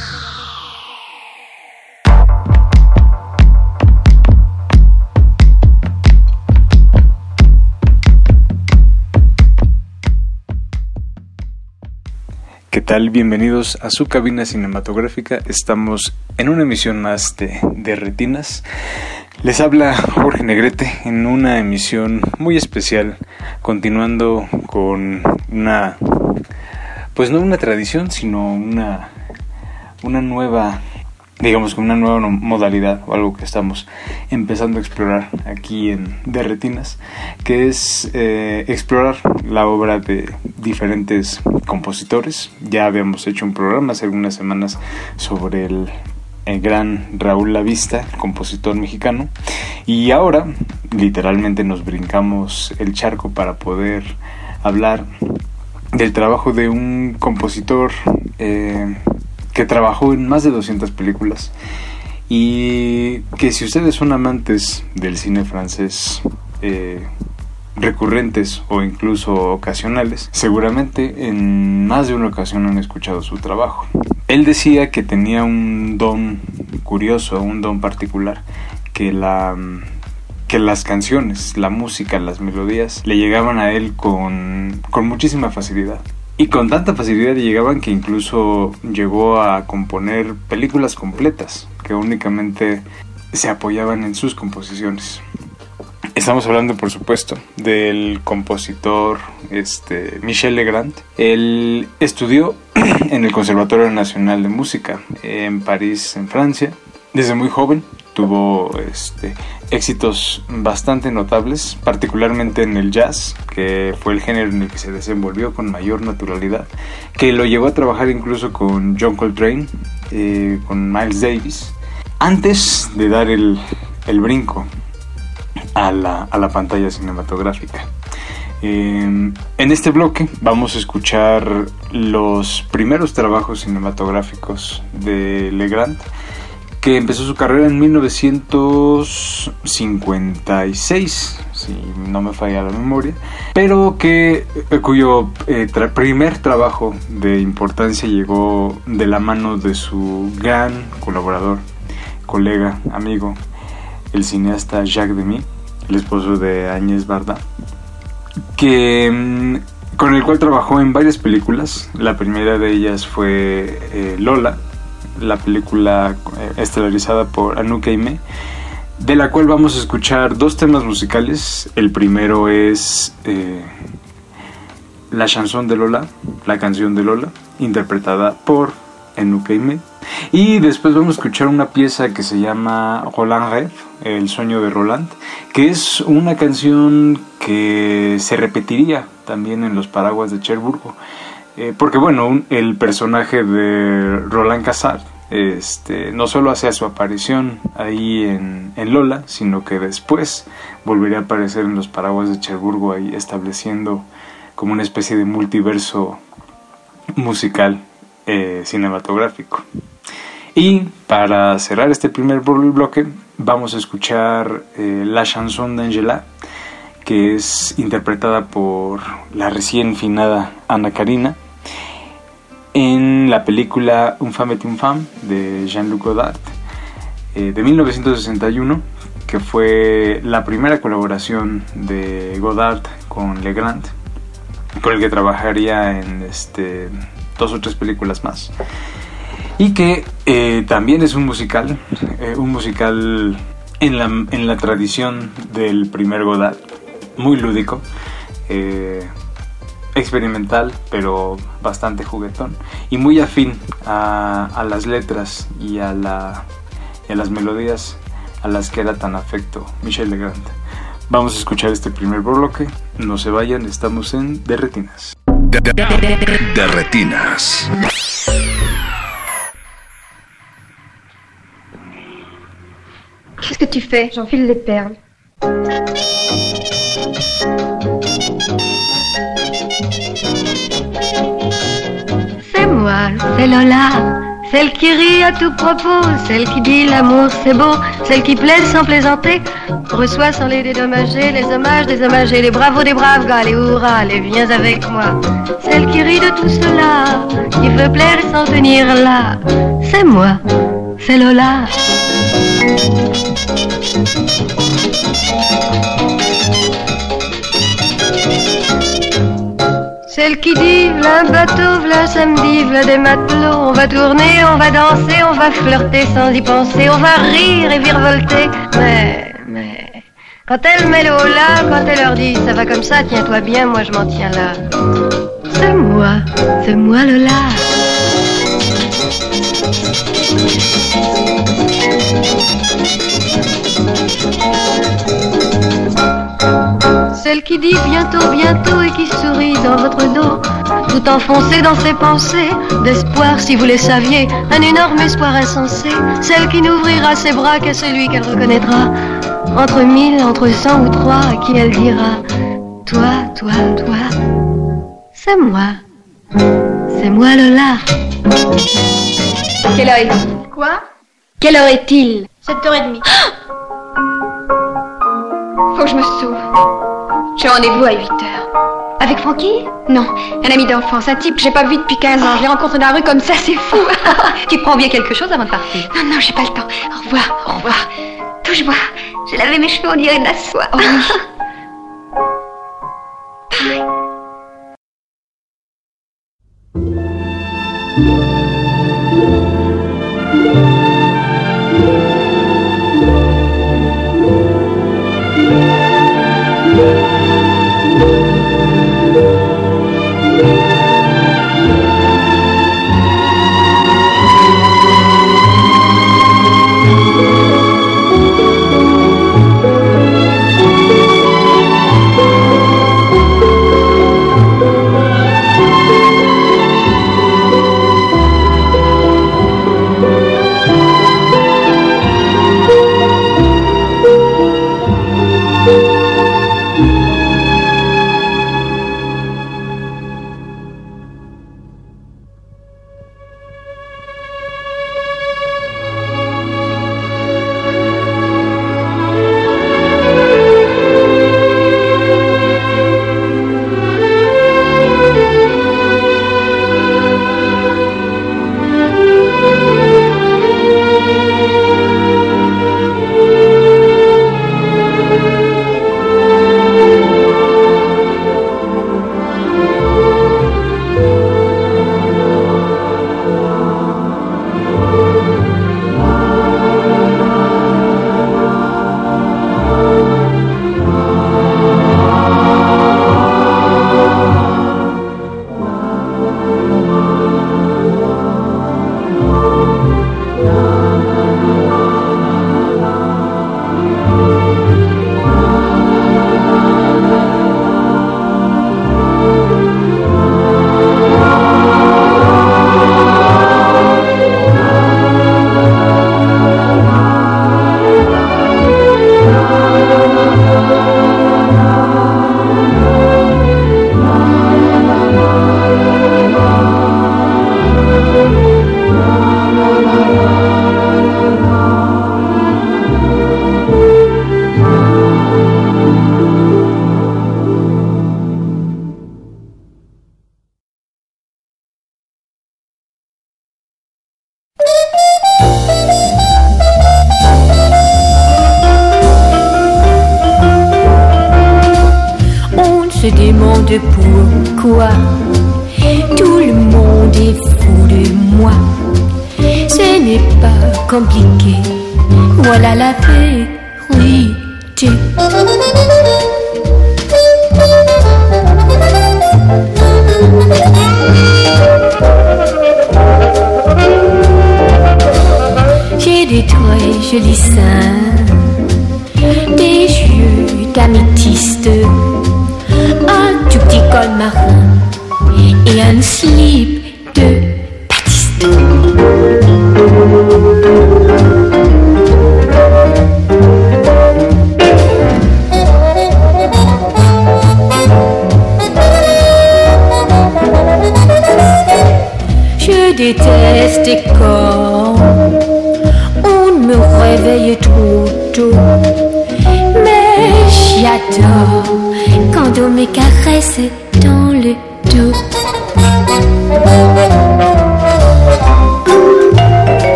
S8: ¿Qué tal? Bienvenidos a su cabina cinematográfica. Estamos en una emisión más de, de Retinas. Les habla Jorge Negrete en una emisión muy especial, continuando con una, pues no una tradición, sino una, una nueva, digamos que una nueva modalidad o algo que estamos empezando a explorar aquí en De Retinas, que es eh, explorar la obra de diferentes compositores. Ya habíamos hecho un programa hace algunas semanas sobre el, el gran Raúl Lavista, compositor mexicano, y ahora literalmente nos brincamos el charco para poder hablar del trabajo de un compositor eh, que trabajó en más de 200 películas y que si ustedes son amantes del cine francés eh, recurrentes o incluso ocasionales, seguramente en más de una ocasión han escuchado su trabajo. Él decía que tenía un don curioso, un don particular, que la que las canciones, la música, las melodías le llegaban a él con, con muchísima facilidad. Y con tanta facilidad le llegaban que incluso llegó a componer películas completas que únicamente se apoyaban en sus composiciones. Estamos hablando, por supuesto, del compositor este, Michel Legrand. Él estudió en el Conservatorio Nacional de Música en París, en Francia. Desde muy joven tuvo este, éxitos bastante notables, particularmente en el jazz, que fue el género en el que se desenvolvió con mayor naturalidad, que lo llevó a trabajar incluso con John Coltrane, eh, con Miles Davis, antes de dar el, brinco a la, pantalla cinematográfica. Eh, en este bloque vamos a escuchar los primeros trabajos cinematográficos de Legrand, que empezó su carrera en 1956, si no me falla la memoria, pero que eh, cuyo eh, primer trabajo de importancia llegó de la mano de su gran colaborador, colega, amigo, el cineasta Jacques Demy, el esposo de Agnès Varda, que mm, con el cual trabajó en varias películas. La primera de ellas fue eh, Lola, la película eh, estelarizada por Anouk Aimée, de la cual vamos a escuchar dos temas musicales. El primero es eh, La chanson de Lola, la canción de Lola, interpretada por Enrique Y después vamos a escuchar una pieza que se llama Roland Red, El sueño de Roland, que es una canción que se repetiría también en los paraguas de Cherburgo. Eh, porque bueno, el personaje de Roland Casar este, no solo hacía su aparición ahí en, en, Lola, sino que después volvería a aparecer en los paraguas de Cherburgo, ahí estableciendo como una especie de multiverso musical eh, cinematográfico. Y para cerrar este primer bloque, vamos a escuchar eh, La chanson d'Angela, que es interpretada por la recién finada Ana Karina en la película Un femme et une femme de Jean-Luc Godard eh, de 1961, que fue la primera colaboración de Godard con Legrand, con el que trabajaría en este, dos o tres películas más. Y que eh, también es un musical, eh, un musical en la, en la tradición del primer Godard, muy lúdico experimental, pero bastante juguetón y muy afín a, las letras y a, la, a las melodías a las que era tan afecto Michel Legrand. Vamos a escuchar este primer bloque, no se vayan, estamos en De Retinas.
S9: De, Retinas.
S10: Qu'est-ce que tu fais J'enfile les perles. C'est Lola, celle qui rit à tout propos, celle qui dit l'amour c'est beau, celle qui plaise sans plaisanter, reçoit sans les dédommager. Les hommages désommagés, les bravos des braves. Gars, les hurrahs, les viens avec moi. Celle qui rit de tout cela, qui veut plaire s'en tenir là, c'est moi, c'est Lola. Celle qui dit, v'là un bateau, v'là samedi, v'là des matelots. On va tourner, on va danser, on va flirter sans y penser, on va rire et virevolter. Mais, mais, quand elle met là, quand elle leur dit, ça va comme ça, tiens-toi bien, moi je m'en tiens là. C'est moi, c'est moi Lola. Celle qui dit bientôt, bientôt et qui sourit dans votre dos, tout enfoncé dans ses pensées, d'espoir si vous les saviez, un énorme espoir insensé, celle qui n'ouvrira ses bras qu'à celui qu'elle reconnaîtra, entre mille, entre cent ou trois, à qui elle dira, toi, toi, toi, c'est moi, c'est moi Lola.
S11: Quelle heure est-il?
S10: Quoi?
S11: Quelle heure est-il?
S10: 7h30.
S11: Faut que je me sauve. J'ai rendez-vous à 8 heures.
S10: Avec Frankie?
S11: Non, un ami d'enfance, un type que j'ai pas vu depuis 15 ans. Je l'ai rencontré dans la rue comme ça, c'est fou.
S10: tu prends bien quelque chose avant de partir?
S11: Non, non, j'ai pas le temps. Au revoir. Au revoir. Touche-moi. J'ai lavé mes cheveux, on dirait de la soie.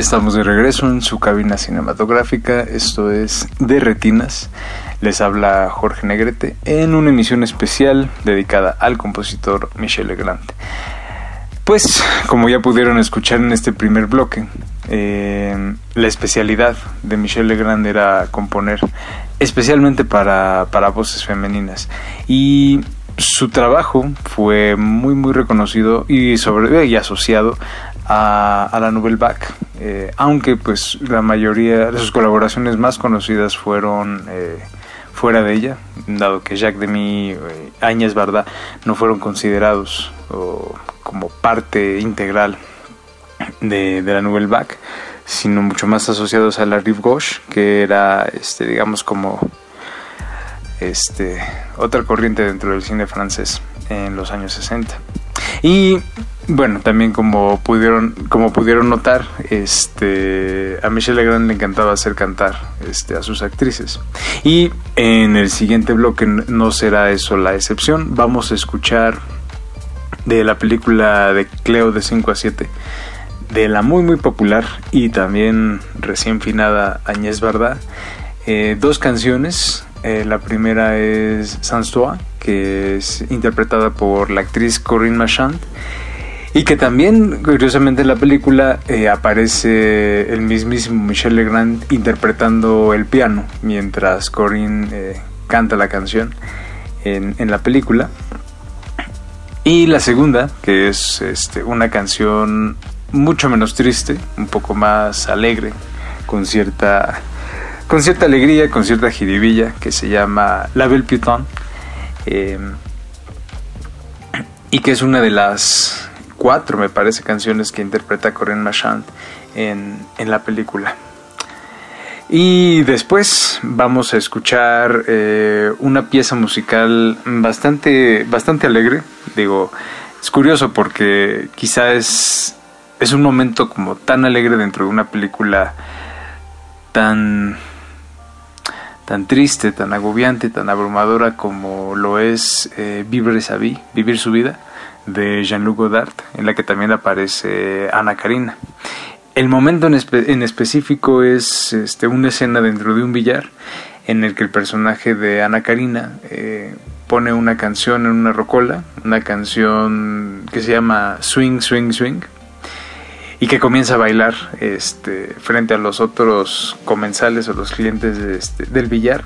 S8: estamos de regreso en su cabina cinematográfica, esto es De Retinas. Les habla Jorge Negrete en una emisión especial dedicada al compositor Michel Legrand. Pues, como ya pudieron escuchar en este primer bloque, eh, la especialidad de Michel Legrand era componer especialmente para, para voces femeninas. Y su trabajo fue muy muy reconocido y sobre y asociado a, la Nouvelle Vague, eh, aunque pues la mayoría de sus colaboraciones más conocidas fueron eh, fuera de ella, dado que Jacques Demy, eh, Áñez Barda no fueron considerados como parte integral de, de la Nouvelle Vague, sino mucho más asociados a la Rive Gauche, que era, este, digamos, como este, otra corriente dentro del cine francés en los años 60. Y bueno, también como pudieron, como pudieron notar, este, a Michel Legrand le encantaba hacer cantar este, a sus actrices. Y en el siguiente bloque no será eso la excepción. Vamos a escuchar de la película de Cleo de 5 a 7 de la muy muy popular y también recién finada Agnès Varda eh, dos canciones eh, la primera es Sans Toi que es interpretada por la actriz Corinne Marchand y que también curiosamente en la película eh, aparece el mismísimo Michel Legrand interpretando el piano mientras Corinne eh, canta la canción en, la película. Y la segunda, que es este, una canción mucho menos triste, un poco más alegre, con cierta, con cierta alegría, con cierta jiribilla, que se llama La Belle Piton, eh, y que es una de las cuatro, me parece, canciones que interpreta Corinne Marchand en, en la película. Y después vamos a escuchar eh, una pieza musical bastante, bastante alegre. Digo, es curioso porque quizá es, es un momento como tan alegre dentro de una película tan, tan triste, tan agobiante, tan abrumadora como lo es eh, Vivre sa Vivir su vida, de Jean-Luc Godard, en la que también aparece Ana Karina. El momento en, específico es este, una escena dentro de un billar en el que el personaje de Ana Karina eh, pone una canción en una rocola, una canción que se llama Swing, Swing, Swing, y que comienza a bailar este, frente a los otros comensales o los clientes este, del billar,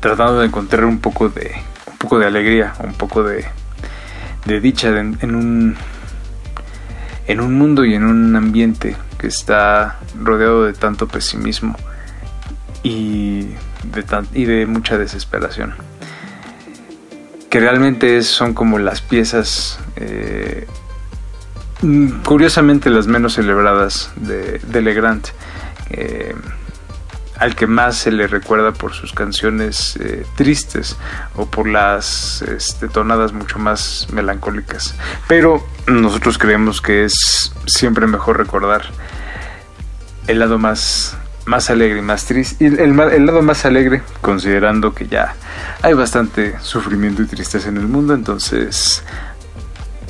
S8: tratando de encontrar un poco de, un poco de alegría, un poco de, de dicha en, un, en un mundo y en un ambiente que está rodeado de tanto pesimismo y de, y de mucha desesperación. Que realmente son como las piezas, eh, curiosamente las menos celebradas de, de Legrand. Eh, al que más se le recuerda por sus canciones eh, tristes o por las este, tonadas mucho más melancólicas. Pero nosotros creemos que es siempre mejor recordar el lado más, más alegre y más triste. El, el lado más alegre, considerando que ya hay bastante sufrimiento y tristeza en el mundo, entonces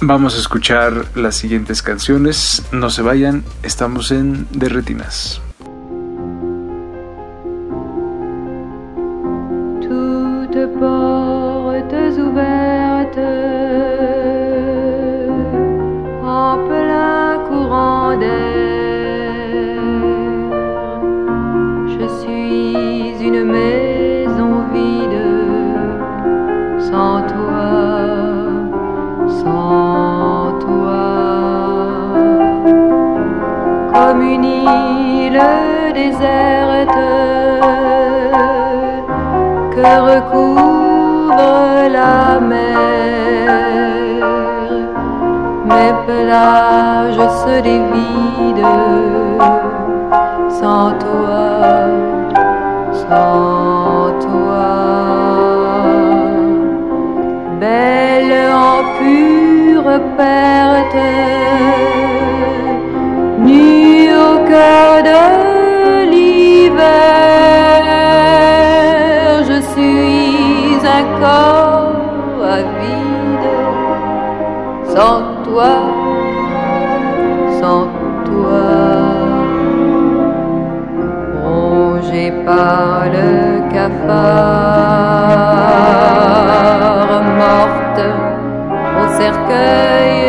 S8: Vamos a escuchar las siguientes canciones. No se vayan, estamos en Derretinas.
S12: Recouvre la mer. Mes plages se dévident sans toi, sans toi. Belle en pure perte, sans toi, sans toi, rongé par le cafard, morte au cercueil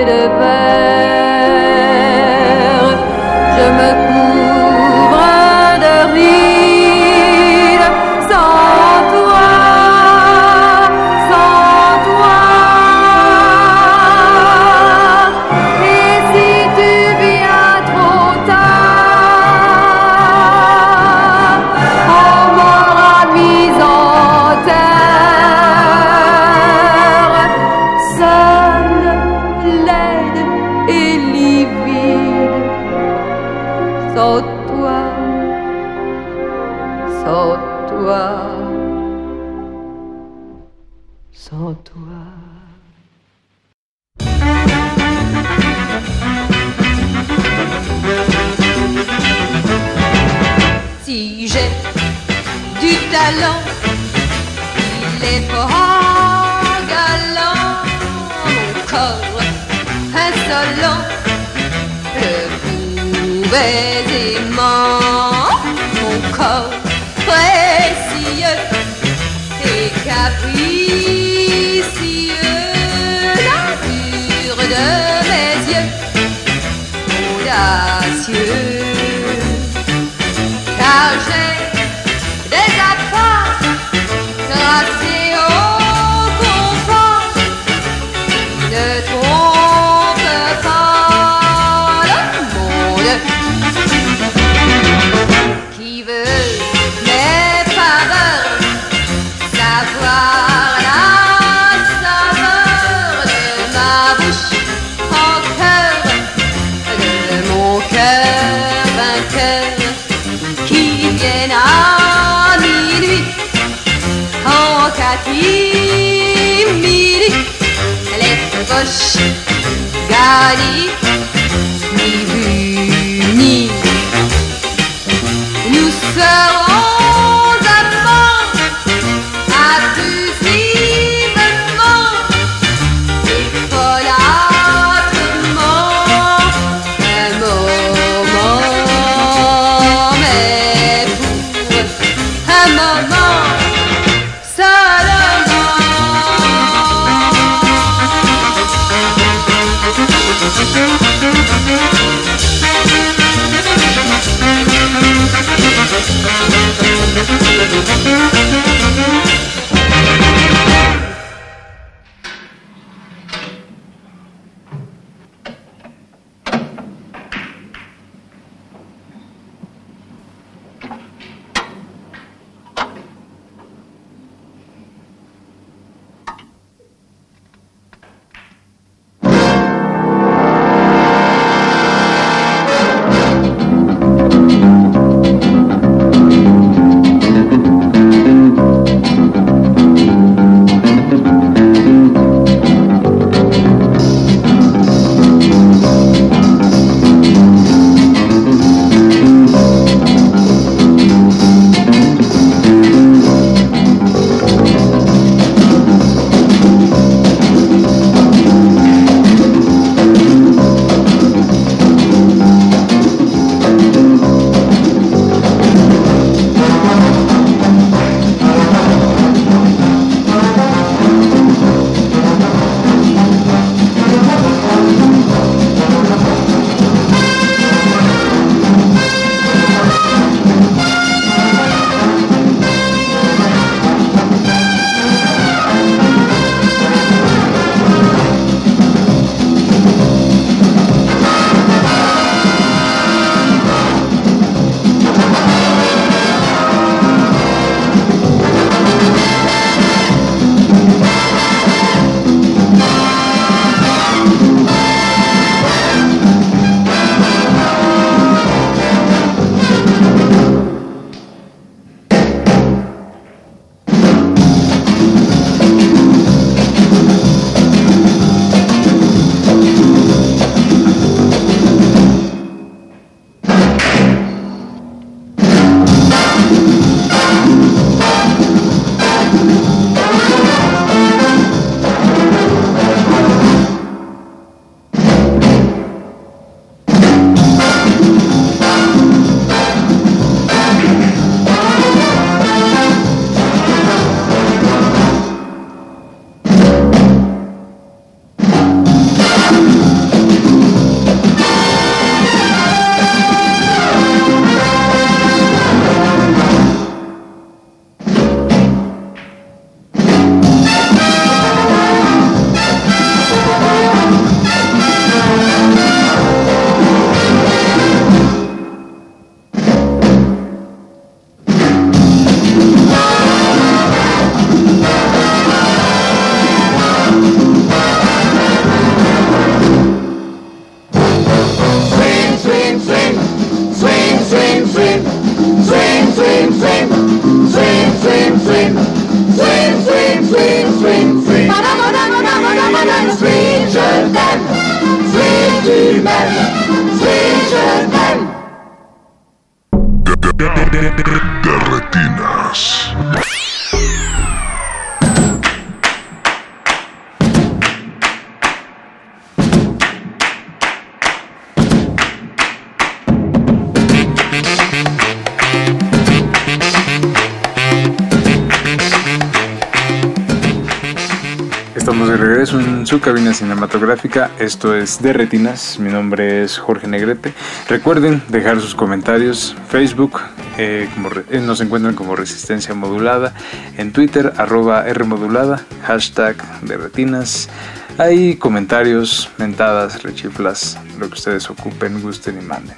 S8: cabina cinematográfica. Esto es De Retinas. Mi nombre es Jorge Negrete. Recuerden dejar sus comentarios. Facebook eh, como eh, nos encuentran como Resistencia Modulada. En Twitter, Rmodulada. Hashtag De Retinas. Hay comentarios, mentadas, rechiflas, lo que ustedes ocupen, gusten y manden.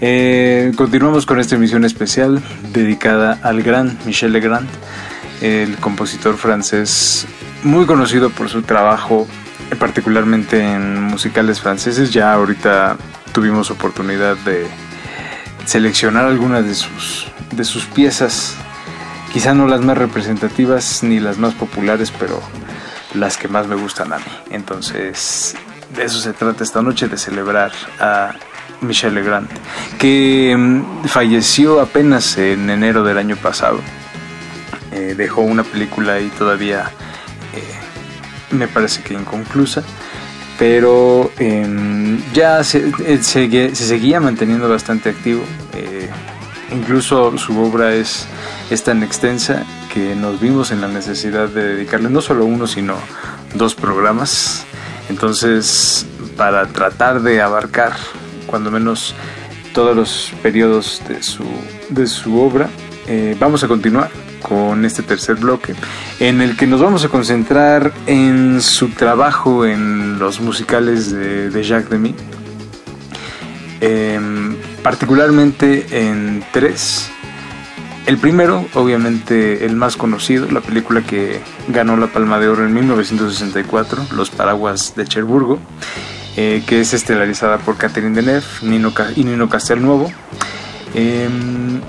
S8: Eh, continuamos con esta emisión especial dedicada al gran Michel Legrand, el compositor francés muy conocido por su trabajo, eh, particularmente en musicales franceses. Ya ahorita tuvimos oportunidad de seleccionar algunas de sus, de sus piezas, quizá no las más representativas ni las más populares, pero las que más me gustan a mí. Entonces, de eso se trata esta noche, de celebrar a Michel Legrand, que mm, falleció apenas en enero del año pasado. Eh, dejó una película ahí todavía, eh, me parece que inconclusa, pero em, ya se, eh, se- se seguía manteniendo bastante activo. incluso su obra es, es tan extensa que nos vimos en la necesidad de dedicarle no solo uno, sino dos programas. Entonces, para tratar de abarcar cuando menos todos los periodos de su, de su obra, vamos a continuar con este tercer bloque en el que nos vamos a concentrar en su trabajo en los musicales de, de Jacques Demy, Em, particularmente en tres. El primero, obviamente el más conocido, la película que ganó la Palma de Oro en 1964, Los Paraguas de Cherburgo, eh, que es estelarizada por Catherine Deneuve y Nino Castelnuovo. Em,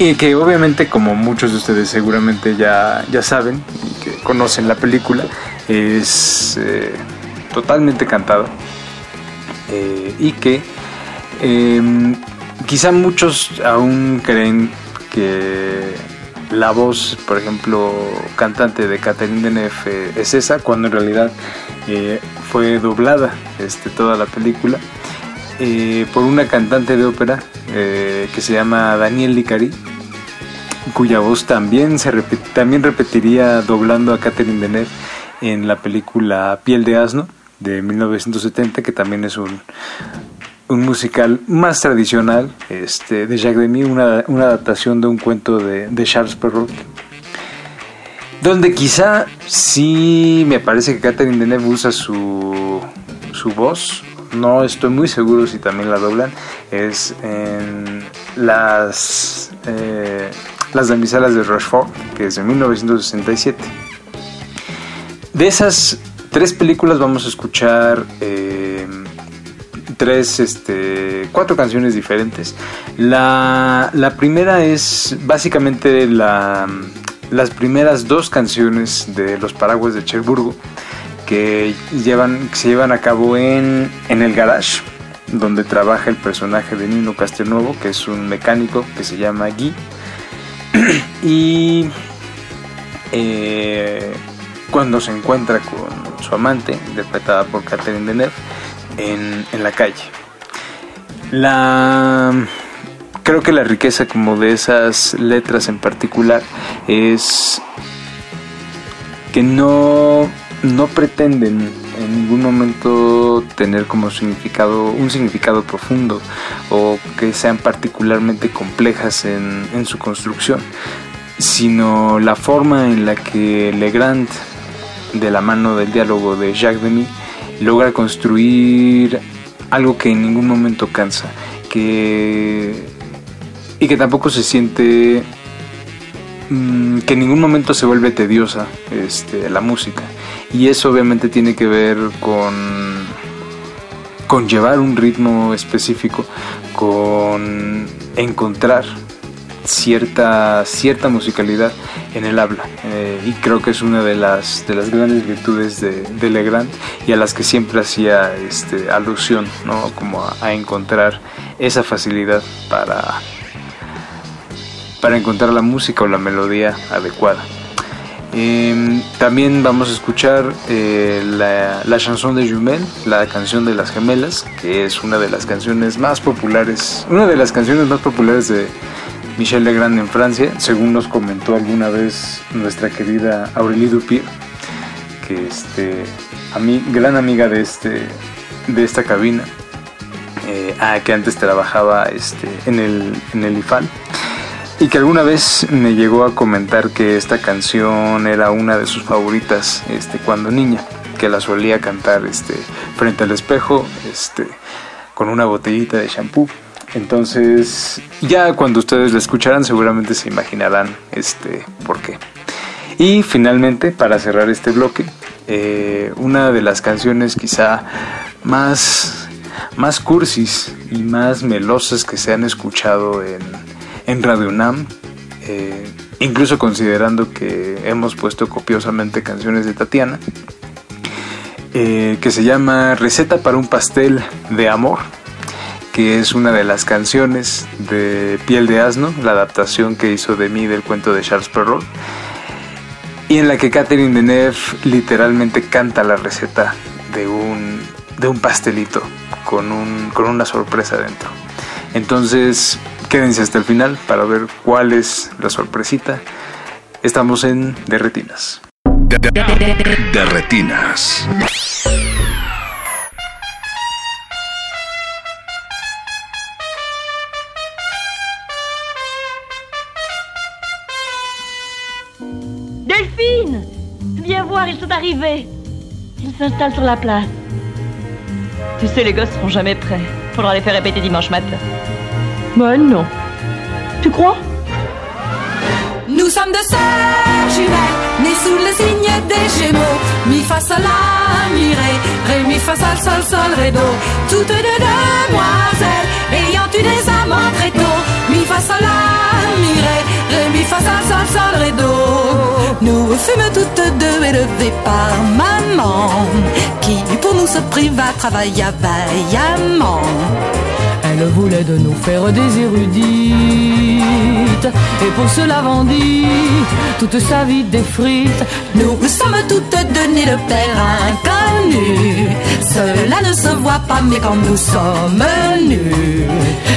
S8: y que obviamente, como muchos de ustedes seguramente ya, ya saben y que conocen la película, es eh, totalmente cantada. Eh, y que em, quizá muchos aún creen que la voz, por ejemplo, cantante de Catherine Deneuve eh, es esa, cuando en realidad fue doblada este, toda la película eh, por una cantante de ópera eh, que se llama Daniel Licari, cuya voz también, se también repetiría doblando a Catherine Deneuve en la película Piel de Asno de 1970, que también es un, un musical más tradicional este, de Jacques Demy, una, una adaptación de un cuento de, de Charles Perrault. Donde quizá sí me parece que Catherine Deneuve usa su, su voz, no estoy muy seguro si también la doblan, es en las, eh, las damiselas de Rochefort, que es de 1967. De esas tres películas vamos a escuchar eh, tres, este, cuatro canciones diferentes. La, la primera es básicamente la, las primeras dos canciones de Los Paraguas de Cherburgo que, llevan, se llevan a cabo en, en el garage donde trabaja el personaje de Nino Castelnuovo, que es un mecánico que se llama Guy. y eh, cuando se encuentra con su amante, interpretada por Catherine Deneuve, en, en la calle. La creo que la riqueza como de esas letras en particular es que no no pretenden en ningún momento tener como significado un significado profundo o que sean particularmente complejas en, su construcción sino la forma en la que Legrand de la mano del diálogo de Jacques Demy logra construir algo que en ningún momento cansa que y que tampoco se siente mm, que en ningún momento se vuelve tediosa este, la música y eso obviamente tiene que ver con con llevar un ritmo específico con encontrar cierta, cierta musicalidad en el habla. Eh, y creo que es una de las, de las grandes virtudes de, de Legrand y a las que siempre hacía este, alusión, ¿no? como a, encontrar esa facilidad para, para encontrar la música o la melodía adecuada. Em, también vamos a escuchar eh, la, la, chanson de Jumel, la canción de las gemelas, que es una de las canciones más populares, una de las canciones más populares de Michel Legrand en Francia, según nos comentó alguna vez nuestra querida Aurélie Dupir, que este, a mí, gran amiga de este, de esta cabina, eh, ah, que antes trabajaba este, en el, en el IFAL y que alguna vez me llegó a comentar que esta canción era una de sus favoritas este, cuando niña, que la solía cantar este, frente al espejo este, con una botellita de shampoo. Entonces, ya cuando ustedes la escucharán, seguramente se imaginarán este, por qué. Y finalmente, para cerrar este bloque, eh, una de las canciones quizá más, más cursis y más melosas que se han escuchado en, en Radio UNAM, eh, incluso considerando que hemos puesto copiosamente canciones de Tatiana, eh, que se llama Receta para un pastel de amor, que es una de las canciones de Piel de Asno, la adaptación que hizo de mí del cuento de Charles Perrault, y en la que Catherine Deneuve literalmente canta la receta de un, de un pastelito con, un, con una sorpresa dentro. Entonces, Quédense hasta el final para ver cuál es la sorpresita. Estamos en Derretinas.
S9: Derretinas.
S13: Delphine Viens voir, ils sont arrivés. Ils s'installent sur la place. Tu sais, les gosses seront jamais prêts. Faudra les faire répéter dimanche matin. Bah non. Tu crois?
S14: Nous sommes deux sœurs jumelles, nées sous le signe des Gémeaux. Mi fa sol la mi ré, ré mi fa sol sol sol ré do. Toutes deux demoiselles, ayant eu des amants très tôt. Mi fa sol la mi ré, ré mi fa sol sol sol ré do. Nous fûmes toutes deux élevées par maman, qui pour nous se priva travailla vaillamment.
S15: Elle voulait de nous faire des érudites. Et pour cela vendit toute sa vie des frites.
S14: Nous sommes toutes deux nées de père inconnu Cela ne se voit pas mais quand nous sommes nus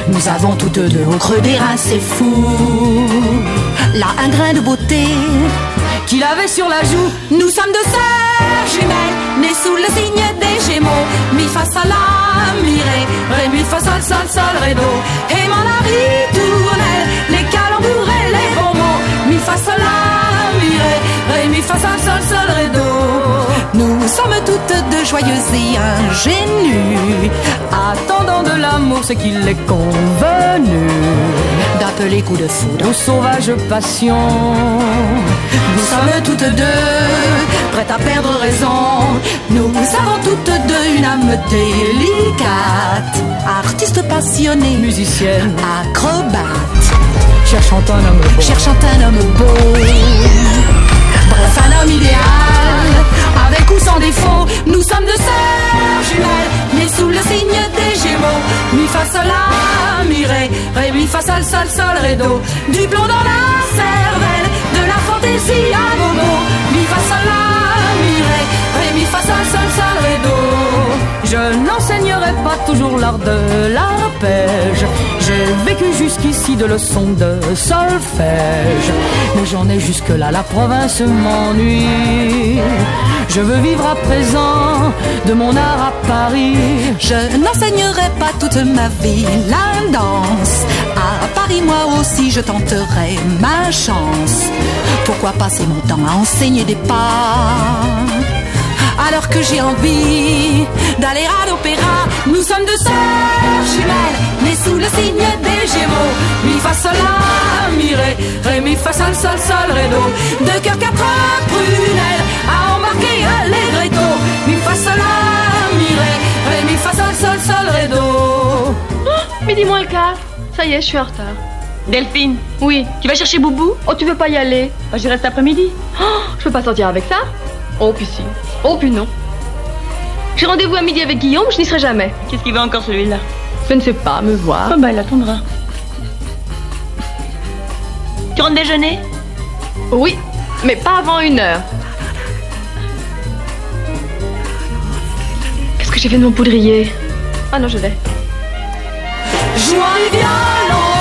S14: Nous avons toutes deux au creux des reins c'est fou. Là un grain de beauté
S15: qu'il avait sur la joue.
S14: Nous sommes deux sœurs jumelles Nées sous le signe des Gémeaux. Mi fa sol la mi ré Ré mi fa sol sol sol ré do Et mon ritournelle Les calembours et les bons mots Mi fa sol la mi ré Ré mi fa sol sol sol ré do Nous sommes toutes deux joyeuses et ingénues
S15: Attendant de l'amour ce qu'il est convenu
S14: D'appeler coup de foudre.
S15: Aux sauvages passions
S14: Nous sommes toutes deux prêtes à perdre raison. Nous avons toutes deux une âme délicate. Artiste passionné,
S15: musicienne,
S14: acrobate.
S15: Cherchant un homme beau.
S14: Cherchant un homme beau. Bref, un homme idéal ou sans défaut. Nous sommes deux sœurs jumelles Nées sous le signe des Gémeaux. Mi fa sol la mi ré Ré mi fa sol sol sol ré Du plomb dans la cervelle De la fantaisie à Momo Mi fa sol la mi fa sol sol sol ré do
S15: Je n'enseignerai pas toujours l'art de l'arpège J'ai vécu jusqu'ici de leçons de solfège. Mais j'en ai jusque-là, la province m'ennuie. Je veux vivre à présent de mon art à Paris.
S14: Je n'enseignerai pas toute ma vie la danse. À Paris, moi aussi, je tenterai ma chance. Pourquoi passer mon temps à enseigner des pas? Alors que j'ai envie d'aller à l'opéra. Nous sommes deux sœurs jumelles, nées sous le signe des Gémeaux. Mi fa sol la mi ré, ré mi fa sol sol sol ré do. Deux cœurs quatre prunelles à embarquer allegretto. Mi fa sol la mi ré, ré mi fa sol sol sol ré do.
S13: Oh, midi moins le quart. Ça y est, je suis en retard.
S16: Delphine
S13: Oui.
S16: Tu vas chercher Boubou?
S13: Oh, tu veux pas y aller
S16: bah, J'y reste après-midi.
S13: Oh, je peux pas sortir avec ça? Oh, puis si. Oh, puis non. J'ai rendez-vous à midi avec Guillaume, je n'y serai jamais.
S16: Qu'est-ce qu'il veut encore celui-là?
S13: Je ne sais pas, me voir.
S16: Oh, bah, il attendra. Tu rentres déjeuner?
S13: Oui, mais pas avant une heure. Qu'est-ce que j'ai fait de mon poudrier? Ah non, je vais.
S14: Jouant du violoncelle,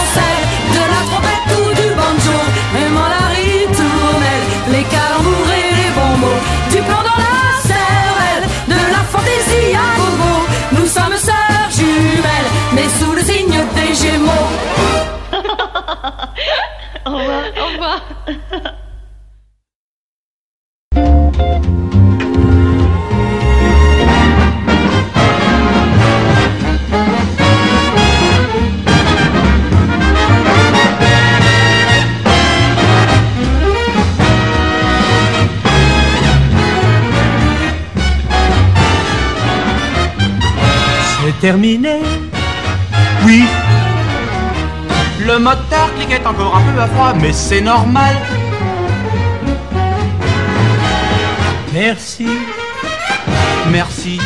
S17: terminé. Oui. Le moteur cliquait encore un peu à froid, mais c'est normal. Merci. Merci.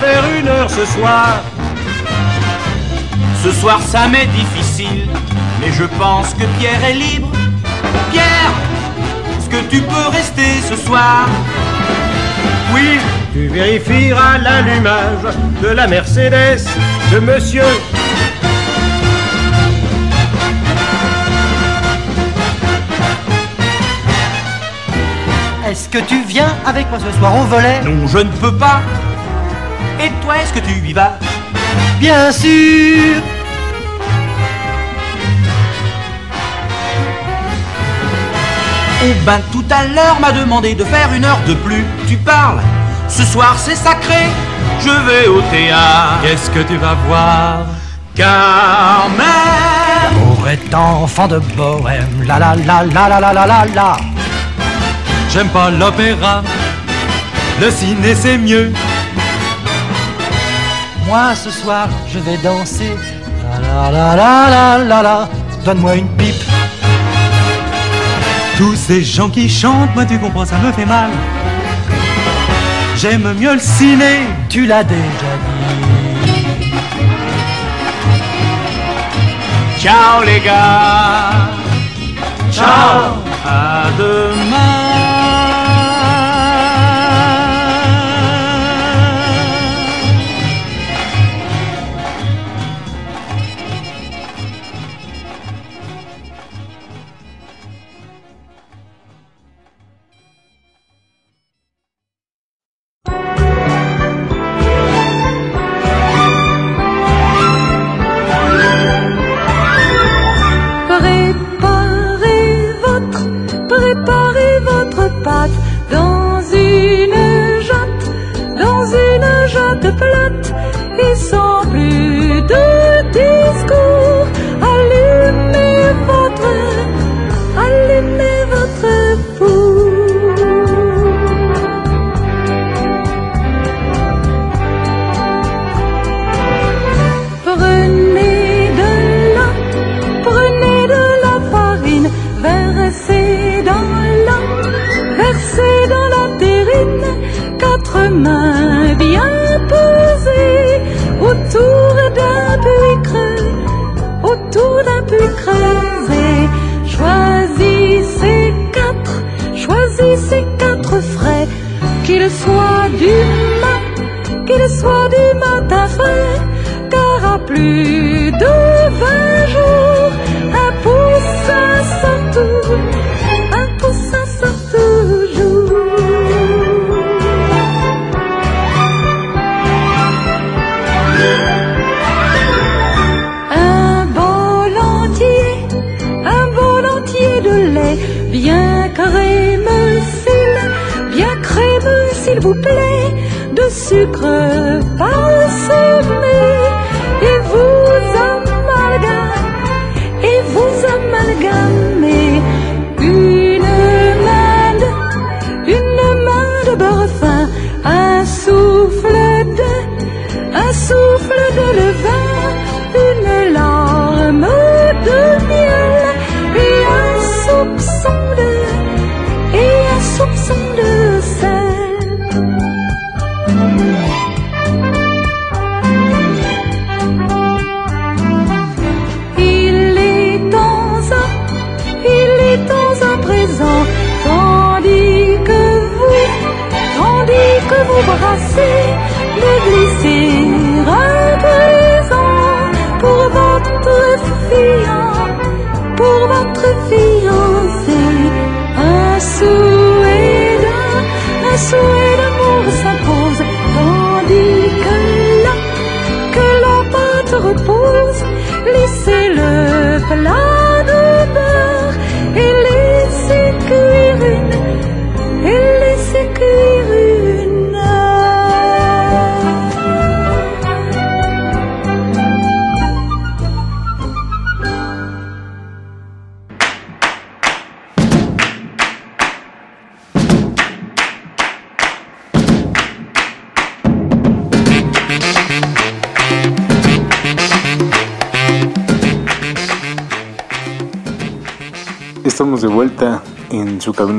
S17: Faire une heure ce soir. Ce soir ça m'est difficile, mais je pense que Pierre est libre. Pierre, est-ce que tu peux rester ce soir? Oui, tu vérifieras l'allumage de la Mercedes de monsieur.
S18: Est-ce que tu viens avec moi ce soir au volet?
S17: Non, je ne peux pas. Et toi, est-ce que tu y vas
S18: Bien sûr
S17: Oh ben tout à l'heure m'a demandé de faire une heure de plus. Tu parles Ce soir c'est sacré. Je vais au théâtre.
S18: Qu'est-ce que tu vas voir
S17: Carmen
S18: Pour être enfant de bohème, la la la la la la la la la
S17: J'aime pas l'opéra. Le ciné c'est mieux.
S18: Moi ce soir je vais danser, la la la la la la la Donne-moi une pipe.
S17: Tous ces gens qui chantent, moi tu comprends, ça me fait mal. J'aime mieux le ciné.
S18: Tu l'as déjà dit.
S17: Ciao les gars. Ciao. À demain.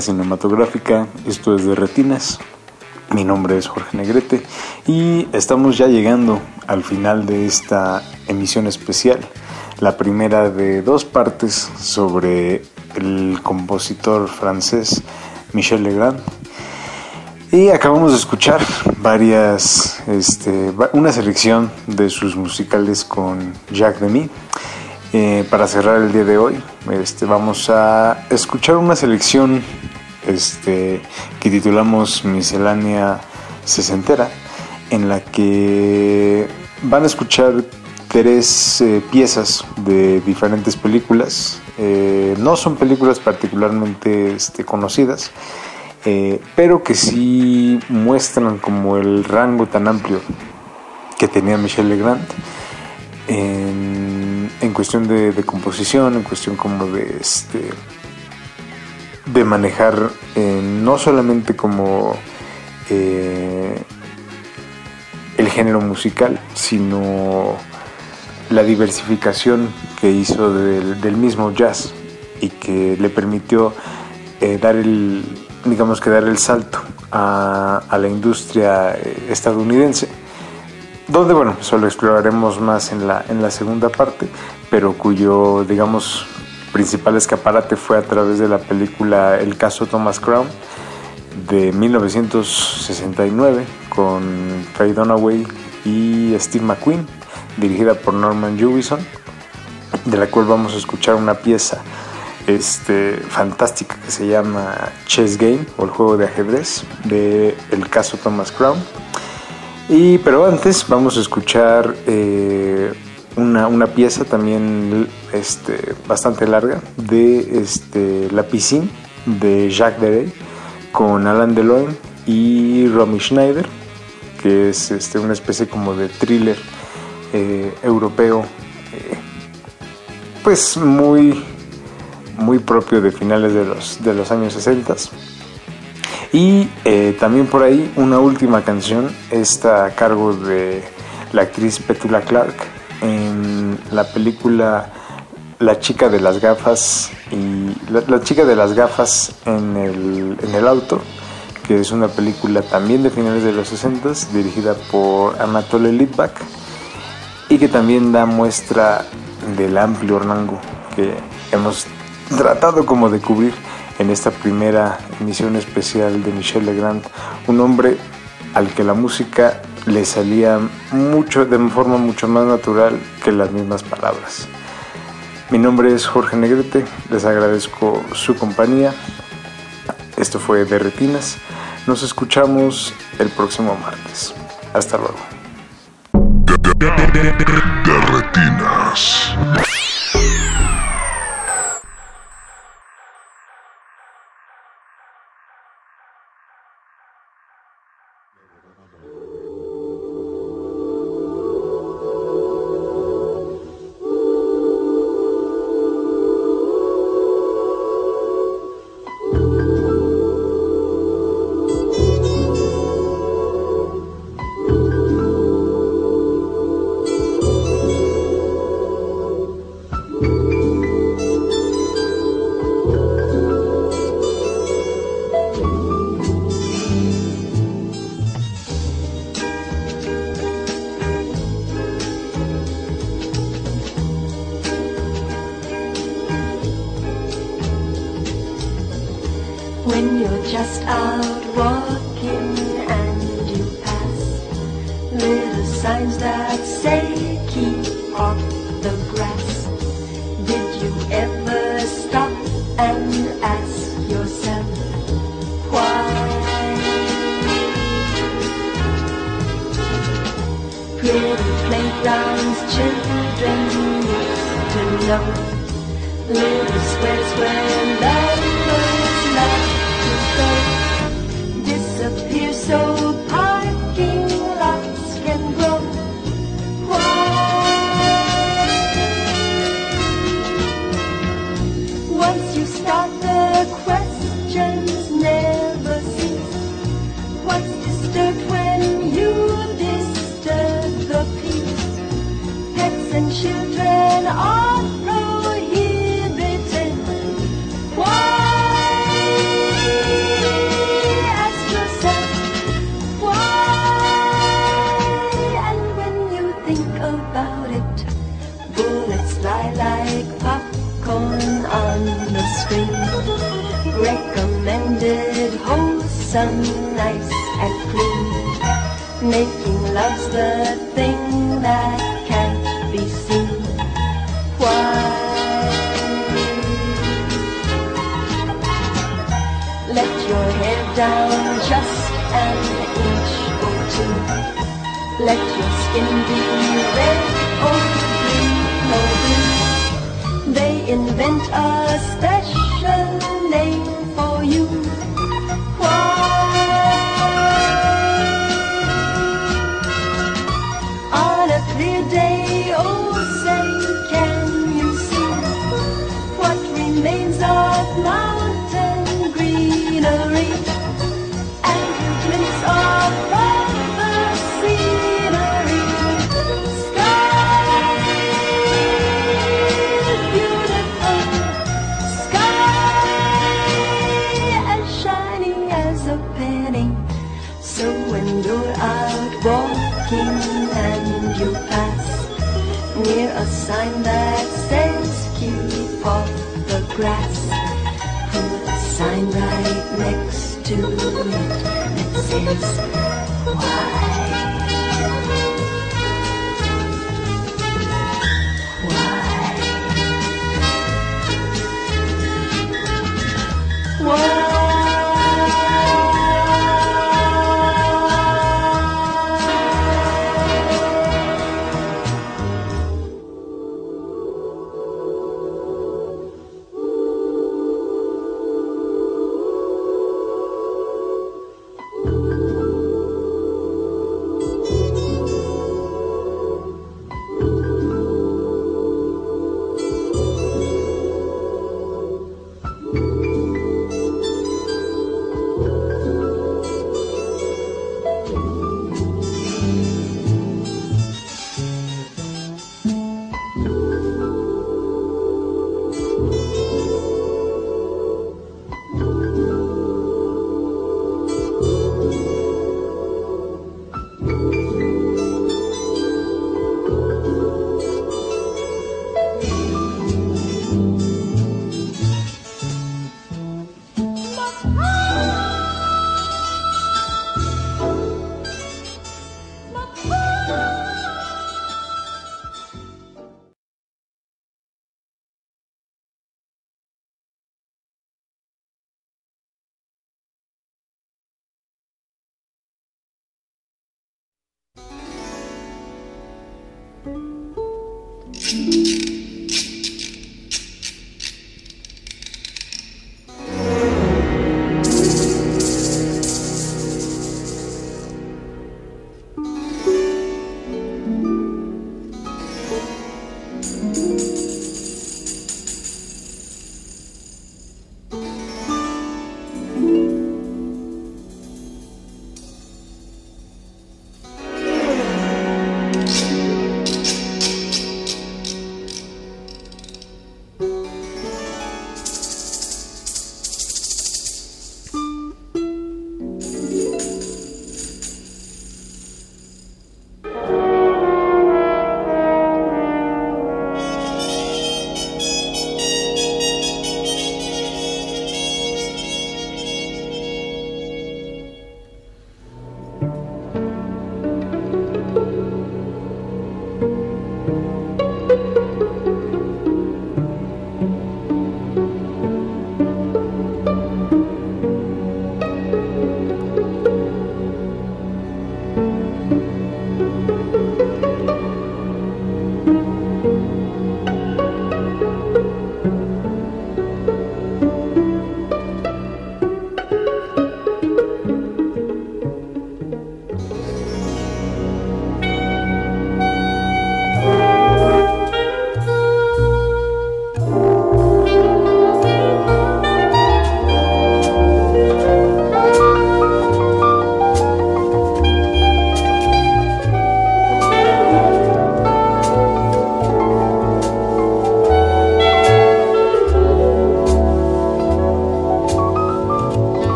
S8: Cinematográfica. Esto es de Retinas. Mi nombre es Jorge Negrete y estamos ya llegando al final de esta emisión especial. La primera de dos partes sobre el compositor francés Michel Legrand. Y acabamos de escuchar varias, este, una selección de sus musicales con Jacques Demy. Eh, para cerrar el día de hoy, este, vamos a escuchar una selección este, que titulamos Miscelánea Sesentera, en la que van a escuchar tres eh, piezas de diferentes películas. Eh, no son películas particularmente este, conocidas, pero que sí muestran como el rango tan amplio que tenía Michel Legrand en cuestión de, composición, en cuestión como de este de manejar eh, no solamente como eh, el género musical, sino la diversificación que hizo del, mismo jazz y que le permitió eh, dar el digamos que dar el salto a, la industria estadounidense donde bueno eso lo exploraremos más en la, en la segunda parte pero cuyo digamos principal escaparate fue a través de la película El caso Thomas Crown de 1969 con Faye Dunaway y Steve McQueen dirigida por Norman Jewison de la cual vamos a escuchar una pieza este, fantástica que se llama Chess Game o el juego de ajedrez de El caso Thomas Crown y, pero antes vamos a escuchar eh, una, una, pieza también este, bastante larga de este, La Piscine de Jacques Deray con Alan Deloigne y Romy Schneider, que es este, una especie como de thriller eh, europeo, eh, pues muy, muy propio de finales de los, de los años 60. Y eh, también por ahí una última canción, esta a cargo de la actriz Petula Clark en la película La chica de las gafas y la, la chica de las gafas en el, en el auto, que es una película también de finales de los 60 dirigida por Anatole Litvak y que también da muestra del amplio rango que hemos tratado como de cubrir en esta primera emisión especial de Michel Legrand, un hombre al que la música le salía mucho de forma mucho más natural que las mismas palabras. Mi nombre es Jorge Negrete, les agradezco su compañía. Esto fue de Retinas. Nos escuchamos el próximo martes. Hasta luego.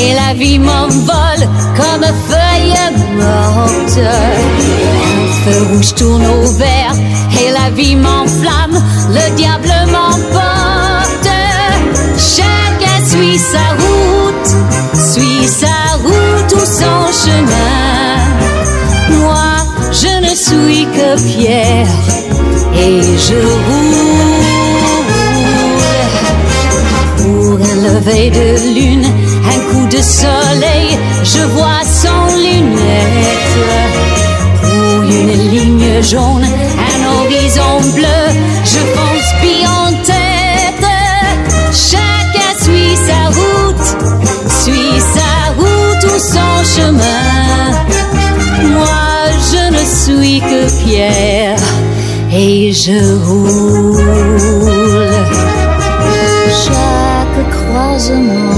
S19: Et la vie m'envole comme feuille morte. Un feu rouge tourne au vert et la vie m'enflamme, le diable m'emporte. Chacun suit sa route, suit sa route ou son chemin. Moi, je ne suis que pierre et je jaune, un horizon bleu, je pense bien en tête. Chacun suit sa route, suit sa route ou son chemin. Moi, je ne suis que pierre et je roule croisement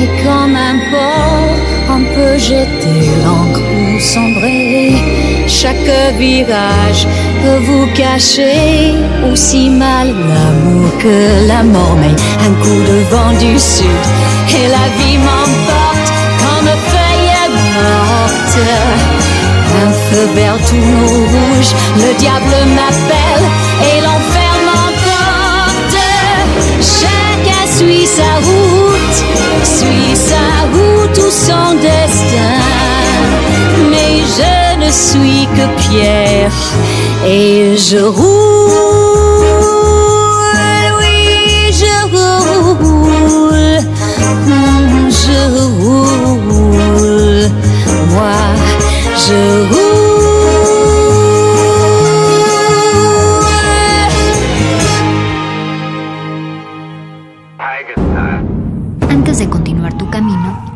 S19: et comme un port, on peut jeter l'encre ou sombrer. Chaque virage peut vous cacher aussi mal l'amour que la mort. Mais un coup de vent du sud et la vie m'emporte comme feuille morte. Un feu vert tout rouge, le diable m'appelle et l'enfer Suis sa route, suis sa route ou son destin. Mais je ne suis que pierre et je roule, oui, je roule, je roule, moi, je roule.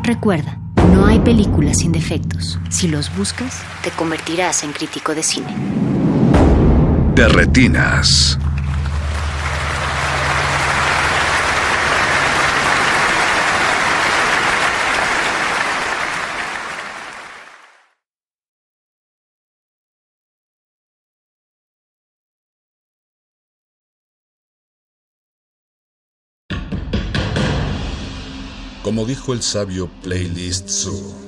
S20: Recuerda, no hay películas sin defectos. Si los buscas, te convertirás en crítico de cine.
S9: De retinas. Como dijo el sabio Playlist Zoo,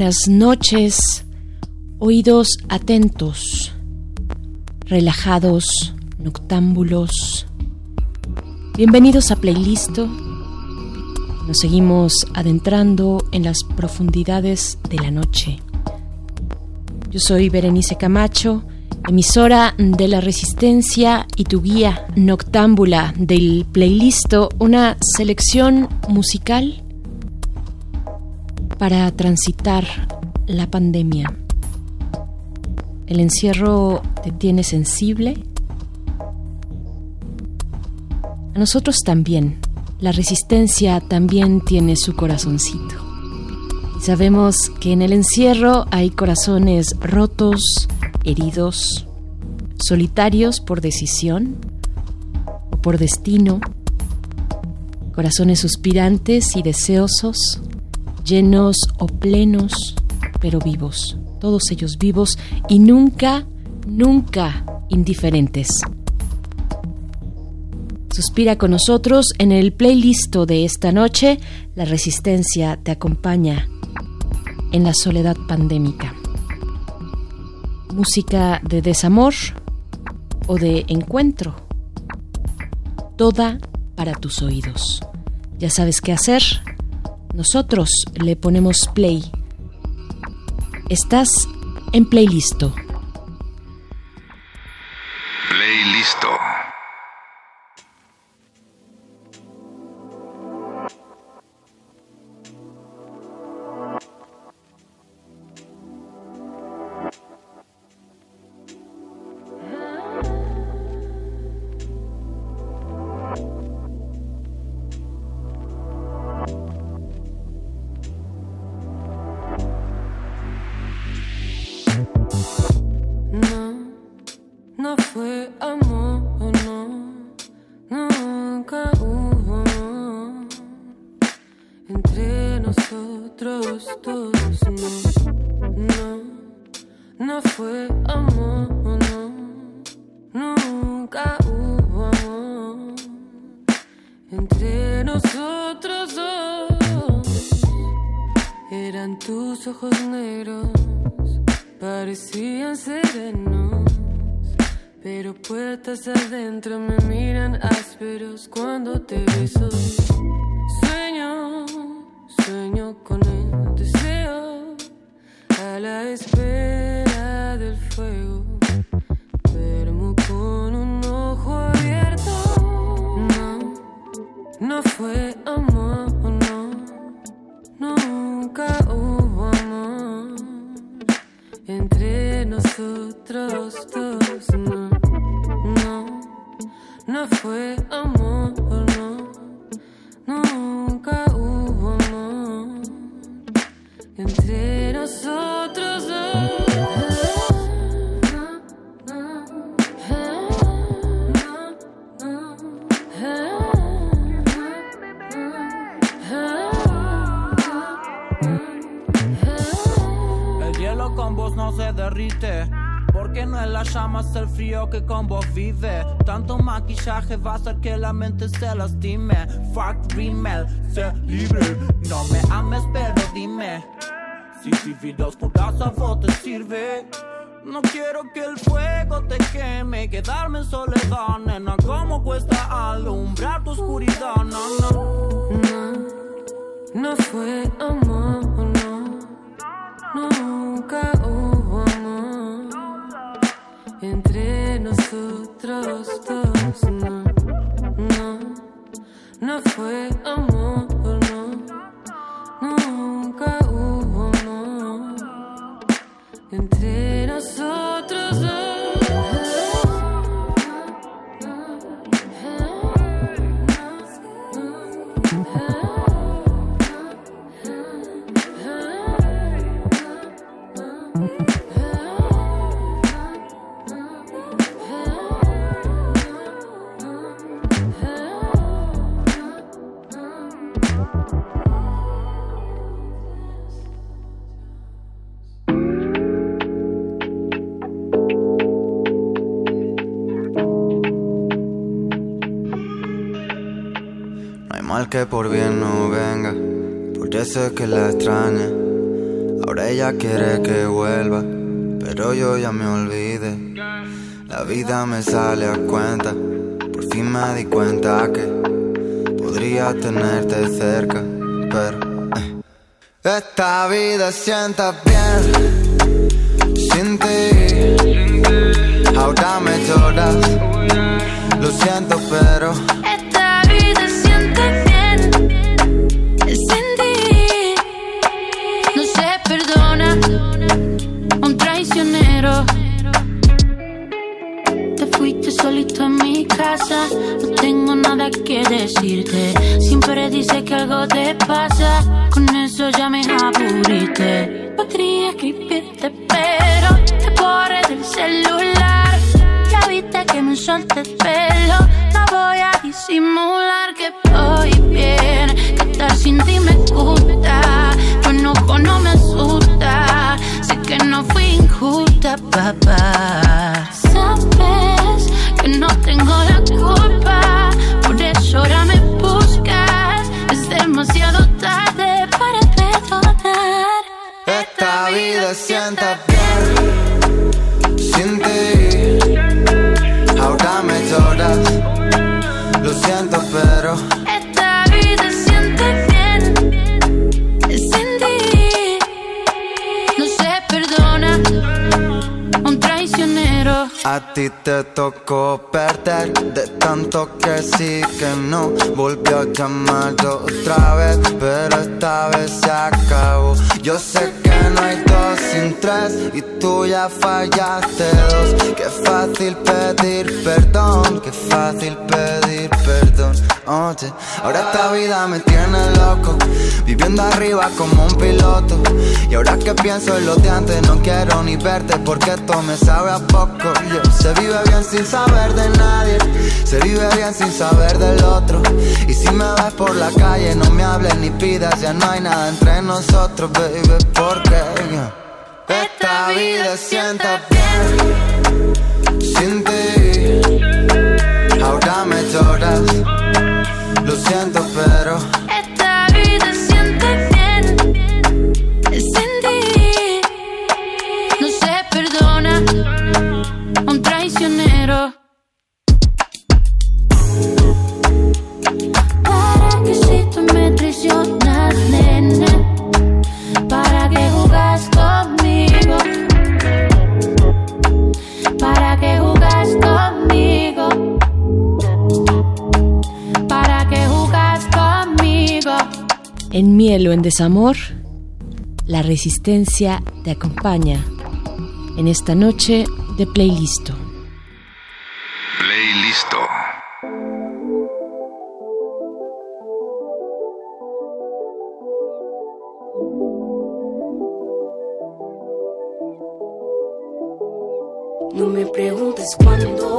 S21: Buenas noches, oídos atentos, relajados, noctámbulos. Bienvenidos a Playlisto. Nos seguimos adentrando en las profundidades de la noche. Yo soy Berenice Camacho, emisora de la Resistencia y tu guía noctámbula del Playlisto, una selección musical para transitar la pandemia. ¿El encierro te tiene sensible? A nosotros también. La resistencia también tiene su corazoncito. Sabemos que en el encierro hay corazones rotos, heridos, solitarios por decisión o por destino, corazones suspirantes y deseosos, llenos o plenos, pero vivos, todos ellos vivos y nunca, nunca indiferentes. Suspira con nosotros en el playlist de esta noche. La resistencia te acompaña en la soledad pandémica. Música de desamor o de encuentro. Toda para tus oídos. Ya sabes qué hacer. Nosotros le ponemos play. Estás en playlisto.
S9: Playlisto.
S22: Pero puertas adentro me miran ásperos cuando te beso. Sueño, sueño con el deseo, a la espera del fuego. Duermo con un ojo abierto. No, no fue amor, fue
S23: maquillaje va a hacer que la mente se lastime. Fuck rímel, sé libre. No me ames, pero dime. Si vivir oscuras a vos te sirve. No quiero que el fuego te queme, quedarme en soledad, nena. ¿Cómo cuesta alumbrar tu oscuridad? No. No,
S22: no fue amor, No, no, no fue amor,
S24: que por bien no venga, por eso es que la extraña. Ahora ella quiere que vuelva, pero yo ya me olvidé. La vida me sale a cuenta, por fin me di cuenta que podría tenerte cerca, pero eh. esta vida sienta bien sin ti. Ahora me lloras, lo siento, pero
S25: No tengo nada que decirte. Siempre dices que algo te pasa. Con eso ya me aburriste. Podría escribirte, pero te borré del celular. Ya viste que me solté
S24: tocó perder de tanto que sí que no. Volvió a llamar otra vez, pero esta vez se acabó. Yo sé que no hay dos sin tres y tú ya fallaste dos. Qué fácil pedir perdón, qué fácil pedir perdón. Ahora esta vida me tiene loco, viviendo arriba como un piloto. Y ahora que pienso en lo de antes, no quiero ni verte porque esto me sabe a poco. Se vive bien sin saber de nadie, se vive bien sin saber del otro. Y si me ves por la calle, no me hables ni pidas, ya no hay nada entre nosotros, baby, porque esta vida sienta bien sin ti. Ahora me lloras, lo siento,
S21: En miel o en desamor, la resistencia te acompaña en esta noche de playlisto.
S9: Playlisto.
S19: No me preguntes cuándo.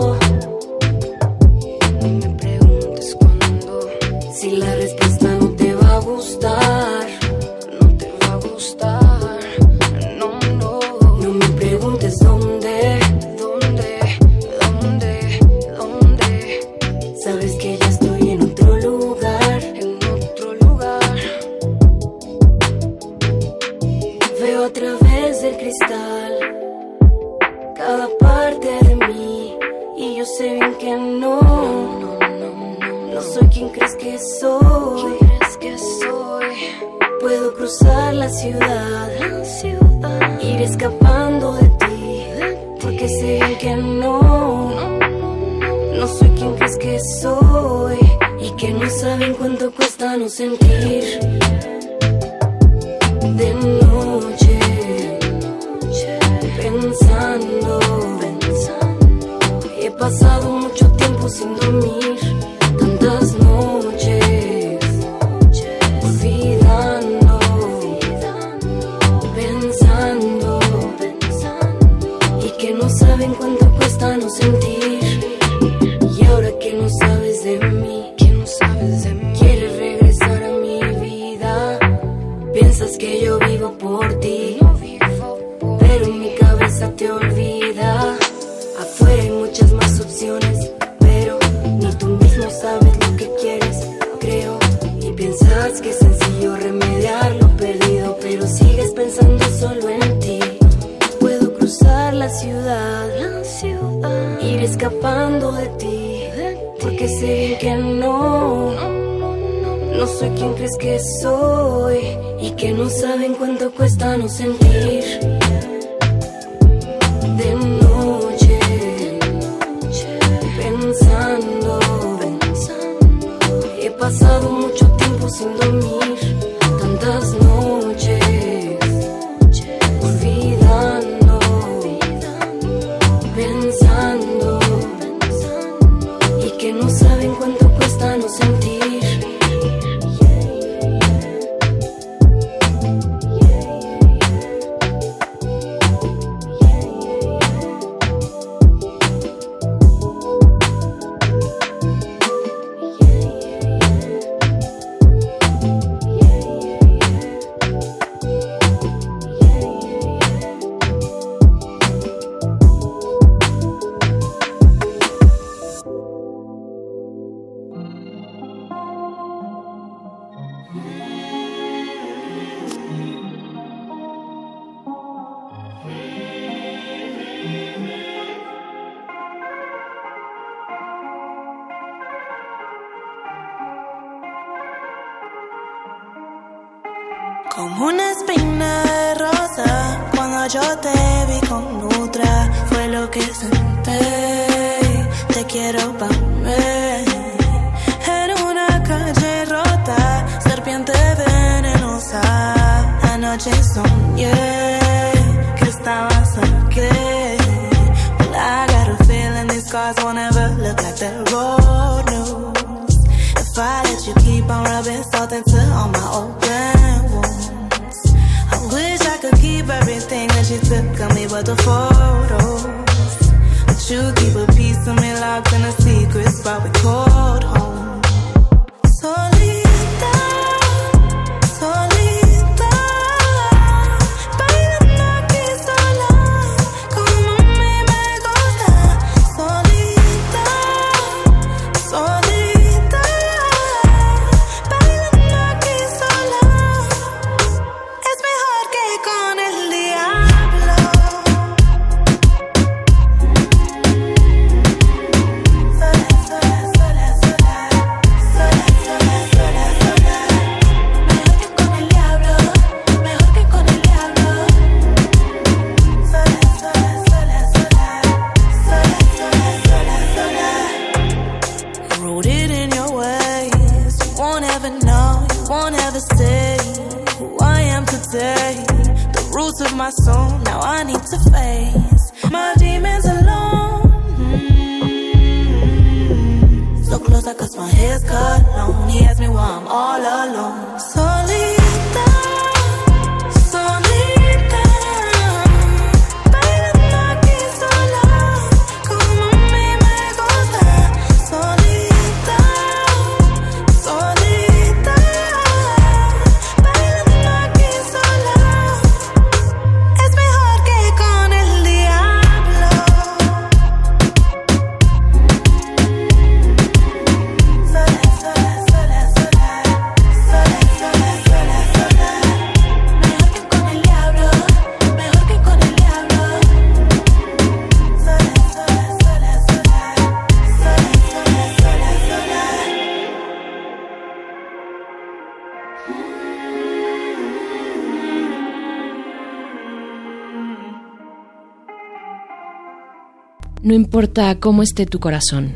S19: No importa cómo esté tu corazón.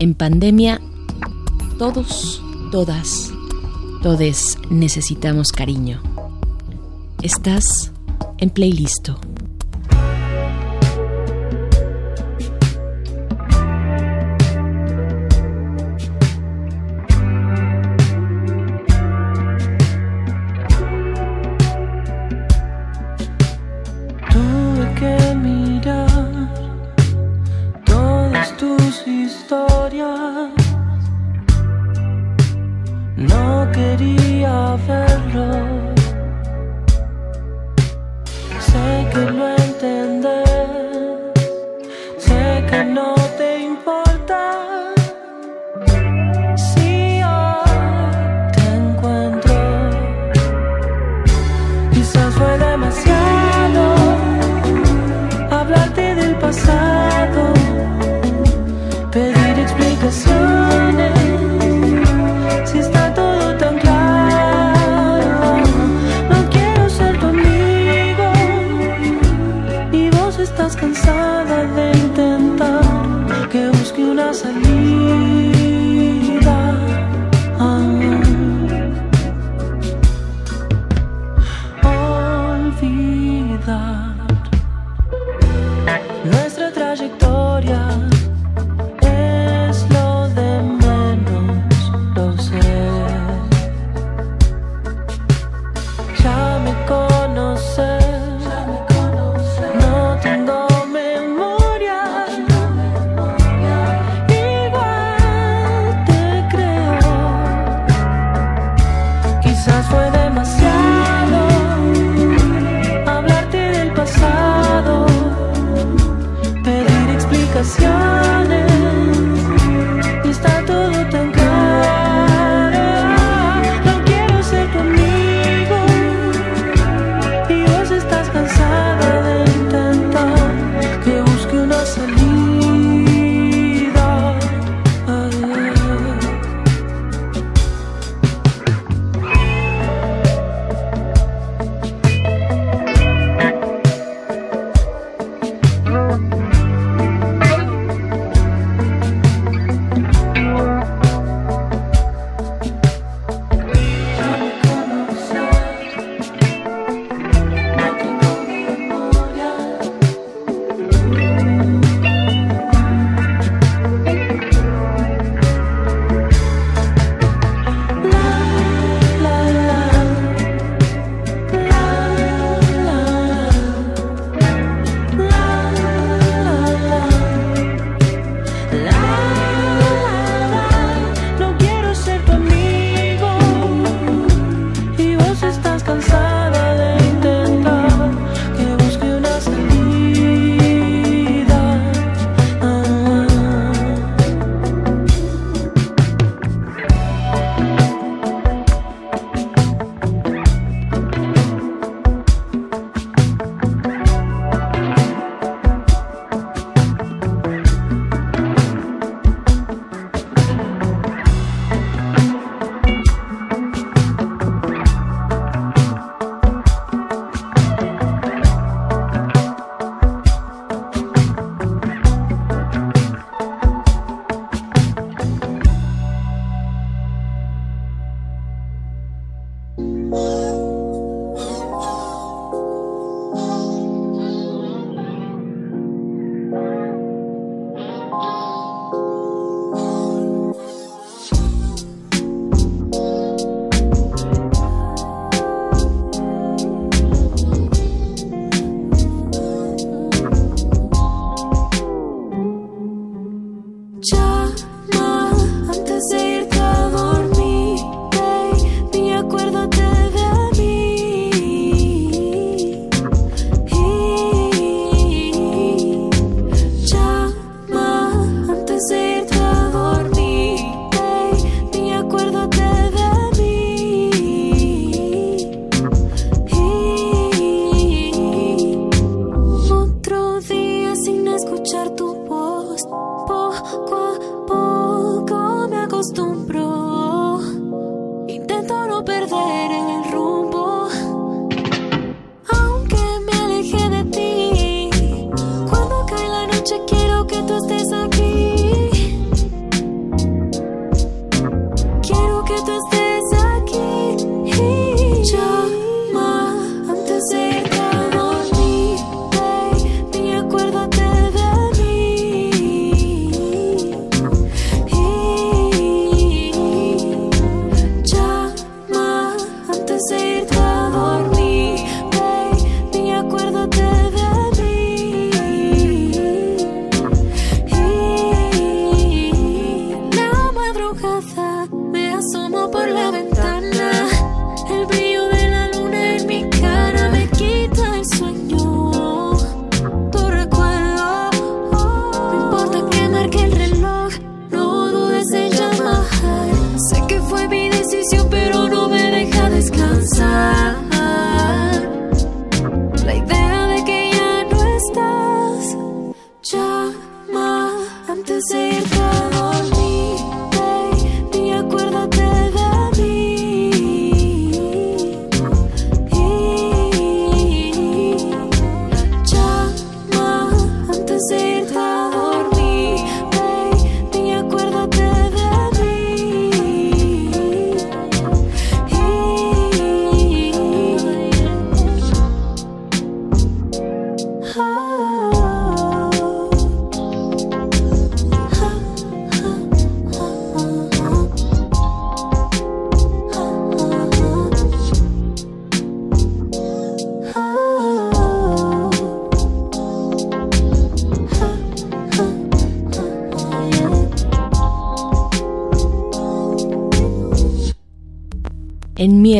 S19: En pandemia, todos, todas, todes necesitamos cariño. Estás en playlist.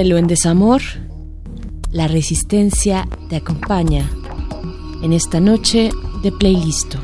S21: en desamor, la resistencia te acompaña en esta noche de
S19: playlist.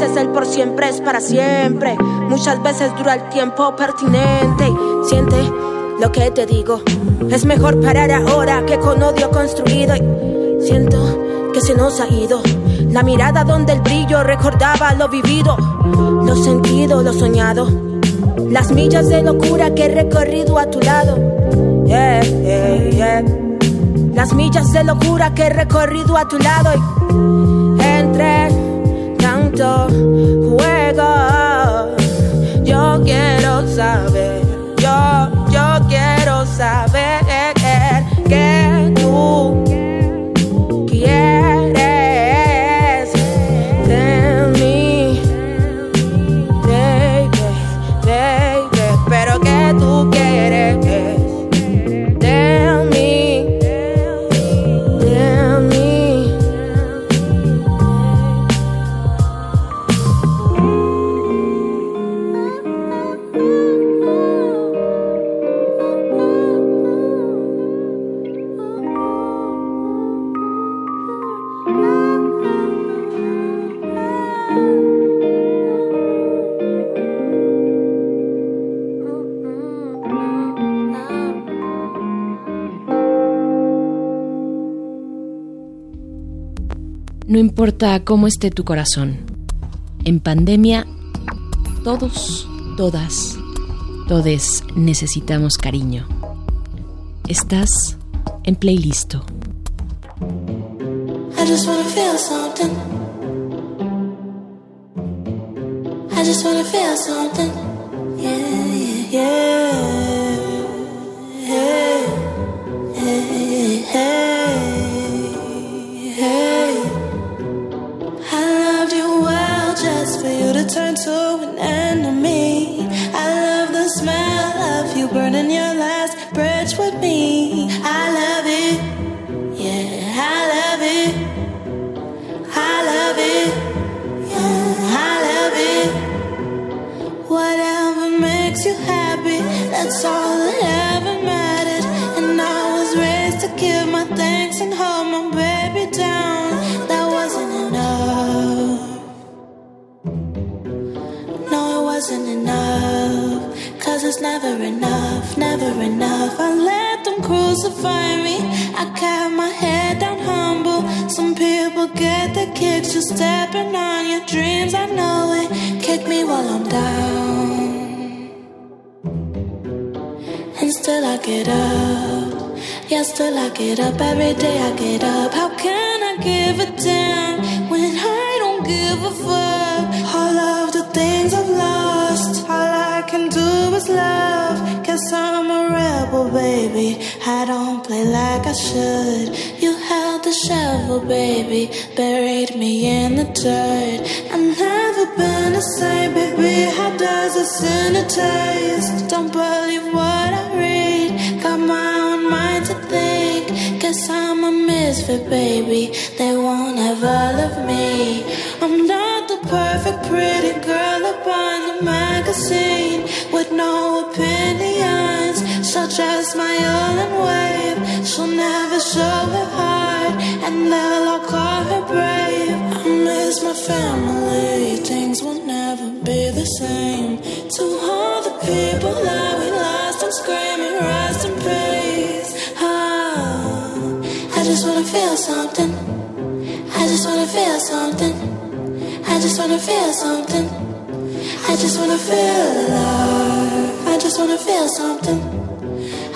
S19: Veces el
S26: por siempre es para siempre. Muchas veces dura el tiempo pertinente. Siente lo que te digo. Es mejor parar ahora que con odio construido. Siento que se nos ha ido. La mirada donde el brillo recordaba lo vivido, lo sentido, lo soñado. Las millas de locura que he recorrido a tu lado. Las millas de locura que he recorrido a tu lado. Juego, yo quiero saber, yo, yo quiero saber
S21: importa cómo esté tu corazón. En pandemia, todos, todas, todes necesitamos cariño. Estás en playlist.
S27: I just wanna feel something. I just wanna feel something. Kicks just stepping on your dreams. I know it. Kick me while I'm down. And still I get up. Yeah, still I get up. Every day I get up. How can I give a damn when I don't give a fuck? All of the things I've lost, can do is love. Guess I'm a rebel, baby. I don't play like I should. You held the shovel, baby, buried me in the dirt. I've never been the same, baby. How does a sinner taste? Don't believe what I read. Guess I'm a misfit, baby. They won't ever love me. I'm not the perfect, pretty girl up on the magazine with no opinions, such as my own wave. She'll never show her heart, and they'll all call her brave. I miss my family. Things will never be the same. To all the people that we lost, I'm screaming right. Just wanna feel something. I just wanna feel something. I just wanna feel something. I just wanna feel alive. I just wanna feel something.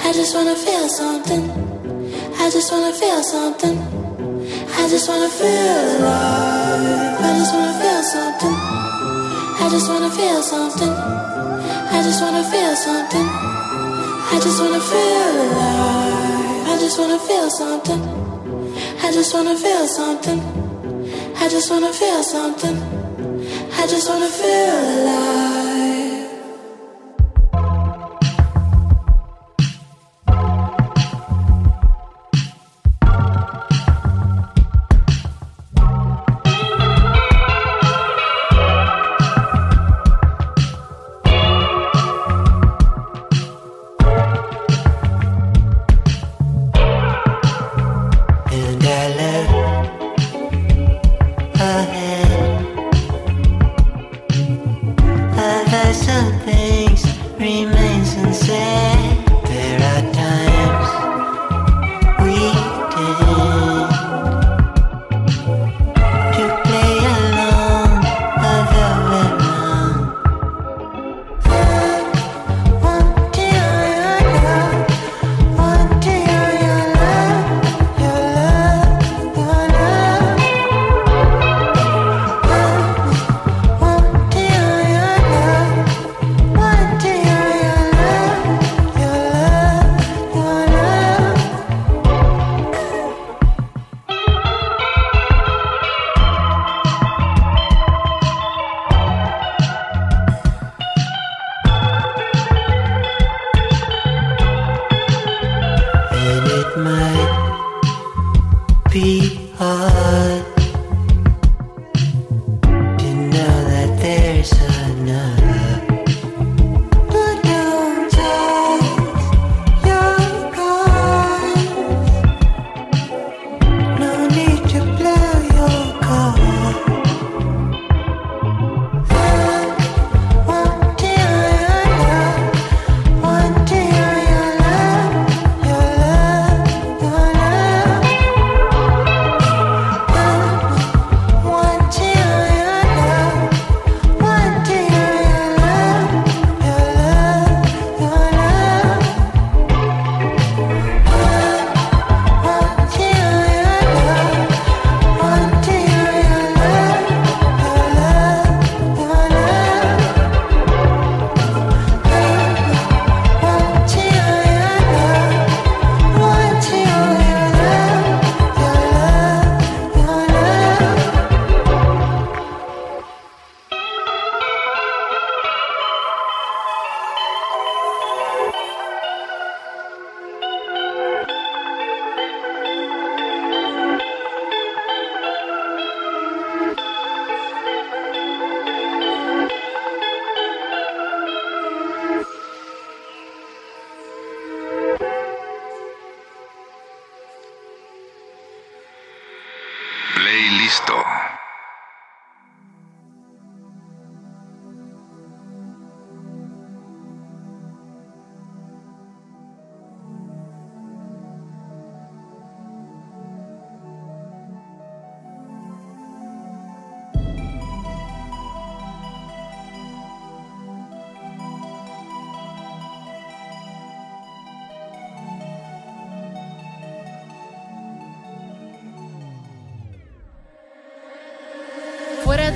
S27: I just wanna feel something. I just wanna feel something. I just wanna feel alive. I just wanna feel something. I just wanna feel something. I just wanna feel something. I just wanna feel alive.
S24: I just wanna feel something. I just wanna feel something. I just wanna feel something. I just
S9: wanna feel
S28: alive.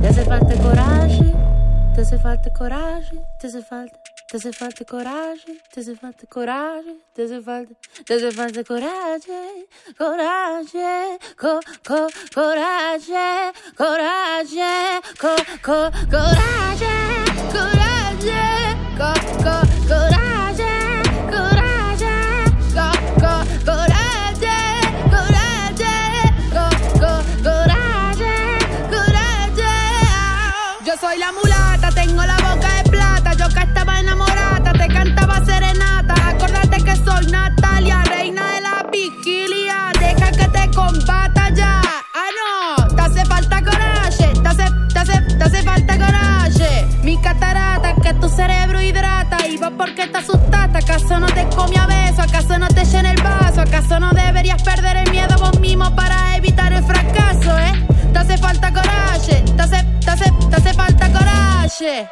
S28: Te hace falta coraje, te hace falta coraje, te hace falta. Te hace falta coraje, te hace falta coraje, te hace falta, te hace falta coraje, coraje, co, co, coraje, coraje, co, co, coraje, coraje, co, co, coraje, coraje, combata ya. Ah, no, te hace falta coraje, te hace, te hace, te hace falta coraje. Mi catarata, que tu cerebro hidrata. Y vos porque te asustaste, ¿acaso no te comí a beso? ¿Acaso no te llena el vaso? ¿Acaso no deberías perder el miedo vos mismo para evitar el fracaso, eh? Te hace falta coraje, te hace, te hace, te hace falta coraje.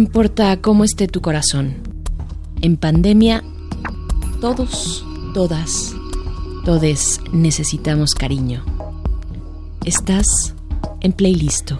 S29: importa cómo esté tu corazón. En pandemia, todos, todas, todes necesitamos cariño. Estás en
S30: playlist.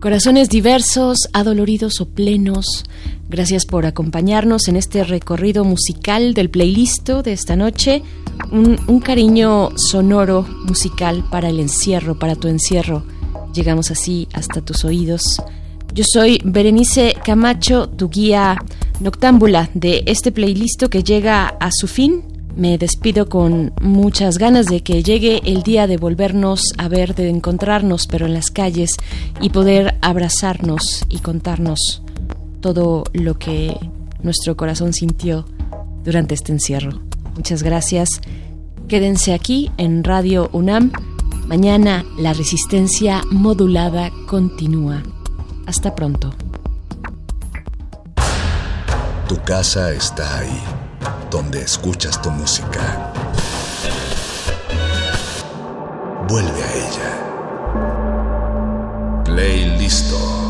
S21: Corazones diversos, adoloridos o plenos, gracias por acompañarnos en este recorrido musical del playlist de esta noche. Un, cariño sonoro musical para el encierro, para tu encierro. Llegamos así hasta tus oídos. Yo soy Berenice Camacho, tu guía noctámbula de este playlist que llega a su fin. Me despido con muchas ganas de que llegue el día de volvernos a ver, de encontrarnos, pero en las calles, y poder abrazarnos y contarnos todo lo que nuestro corazón sintió durante este encierro. Muchas gracias. Quédense aquí en Radio UNAM. Mañana la resistencia modulada continúa. Hasta pronto.
S30: Tu casa está ahí donde escuchas tu música. Vuelve a ella. Playlisto.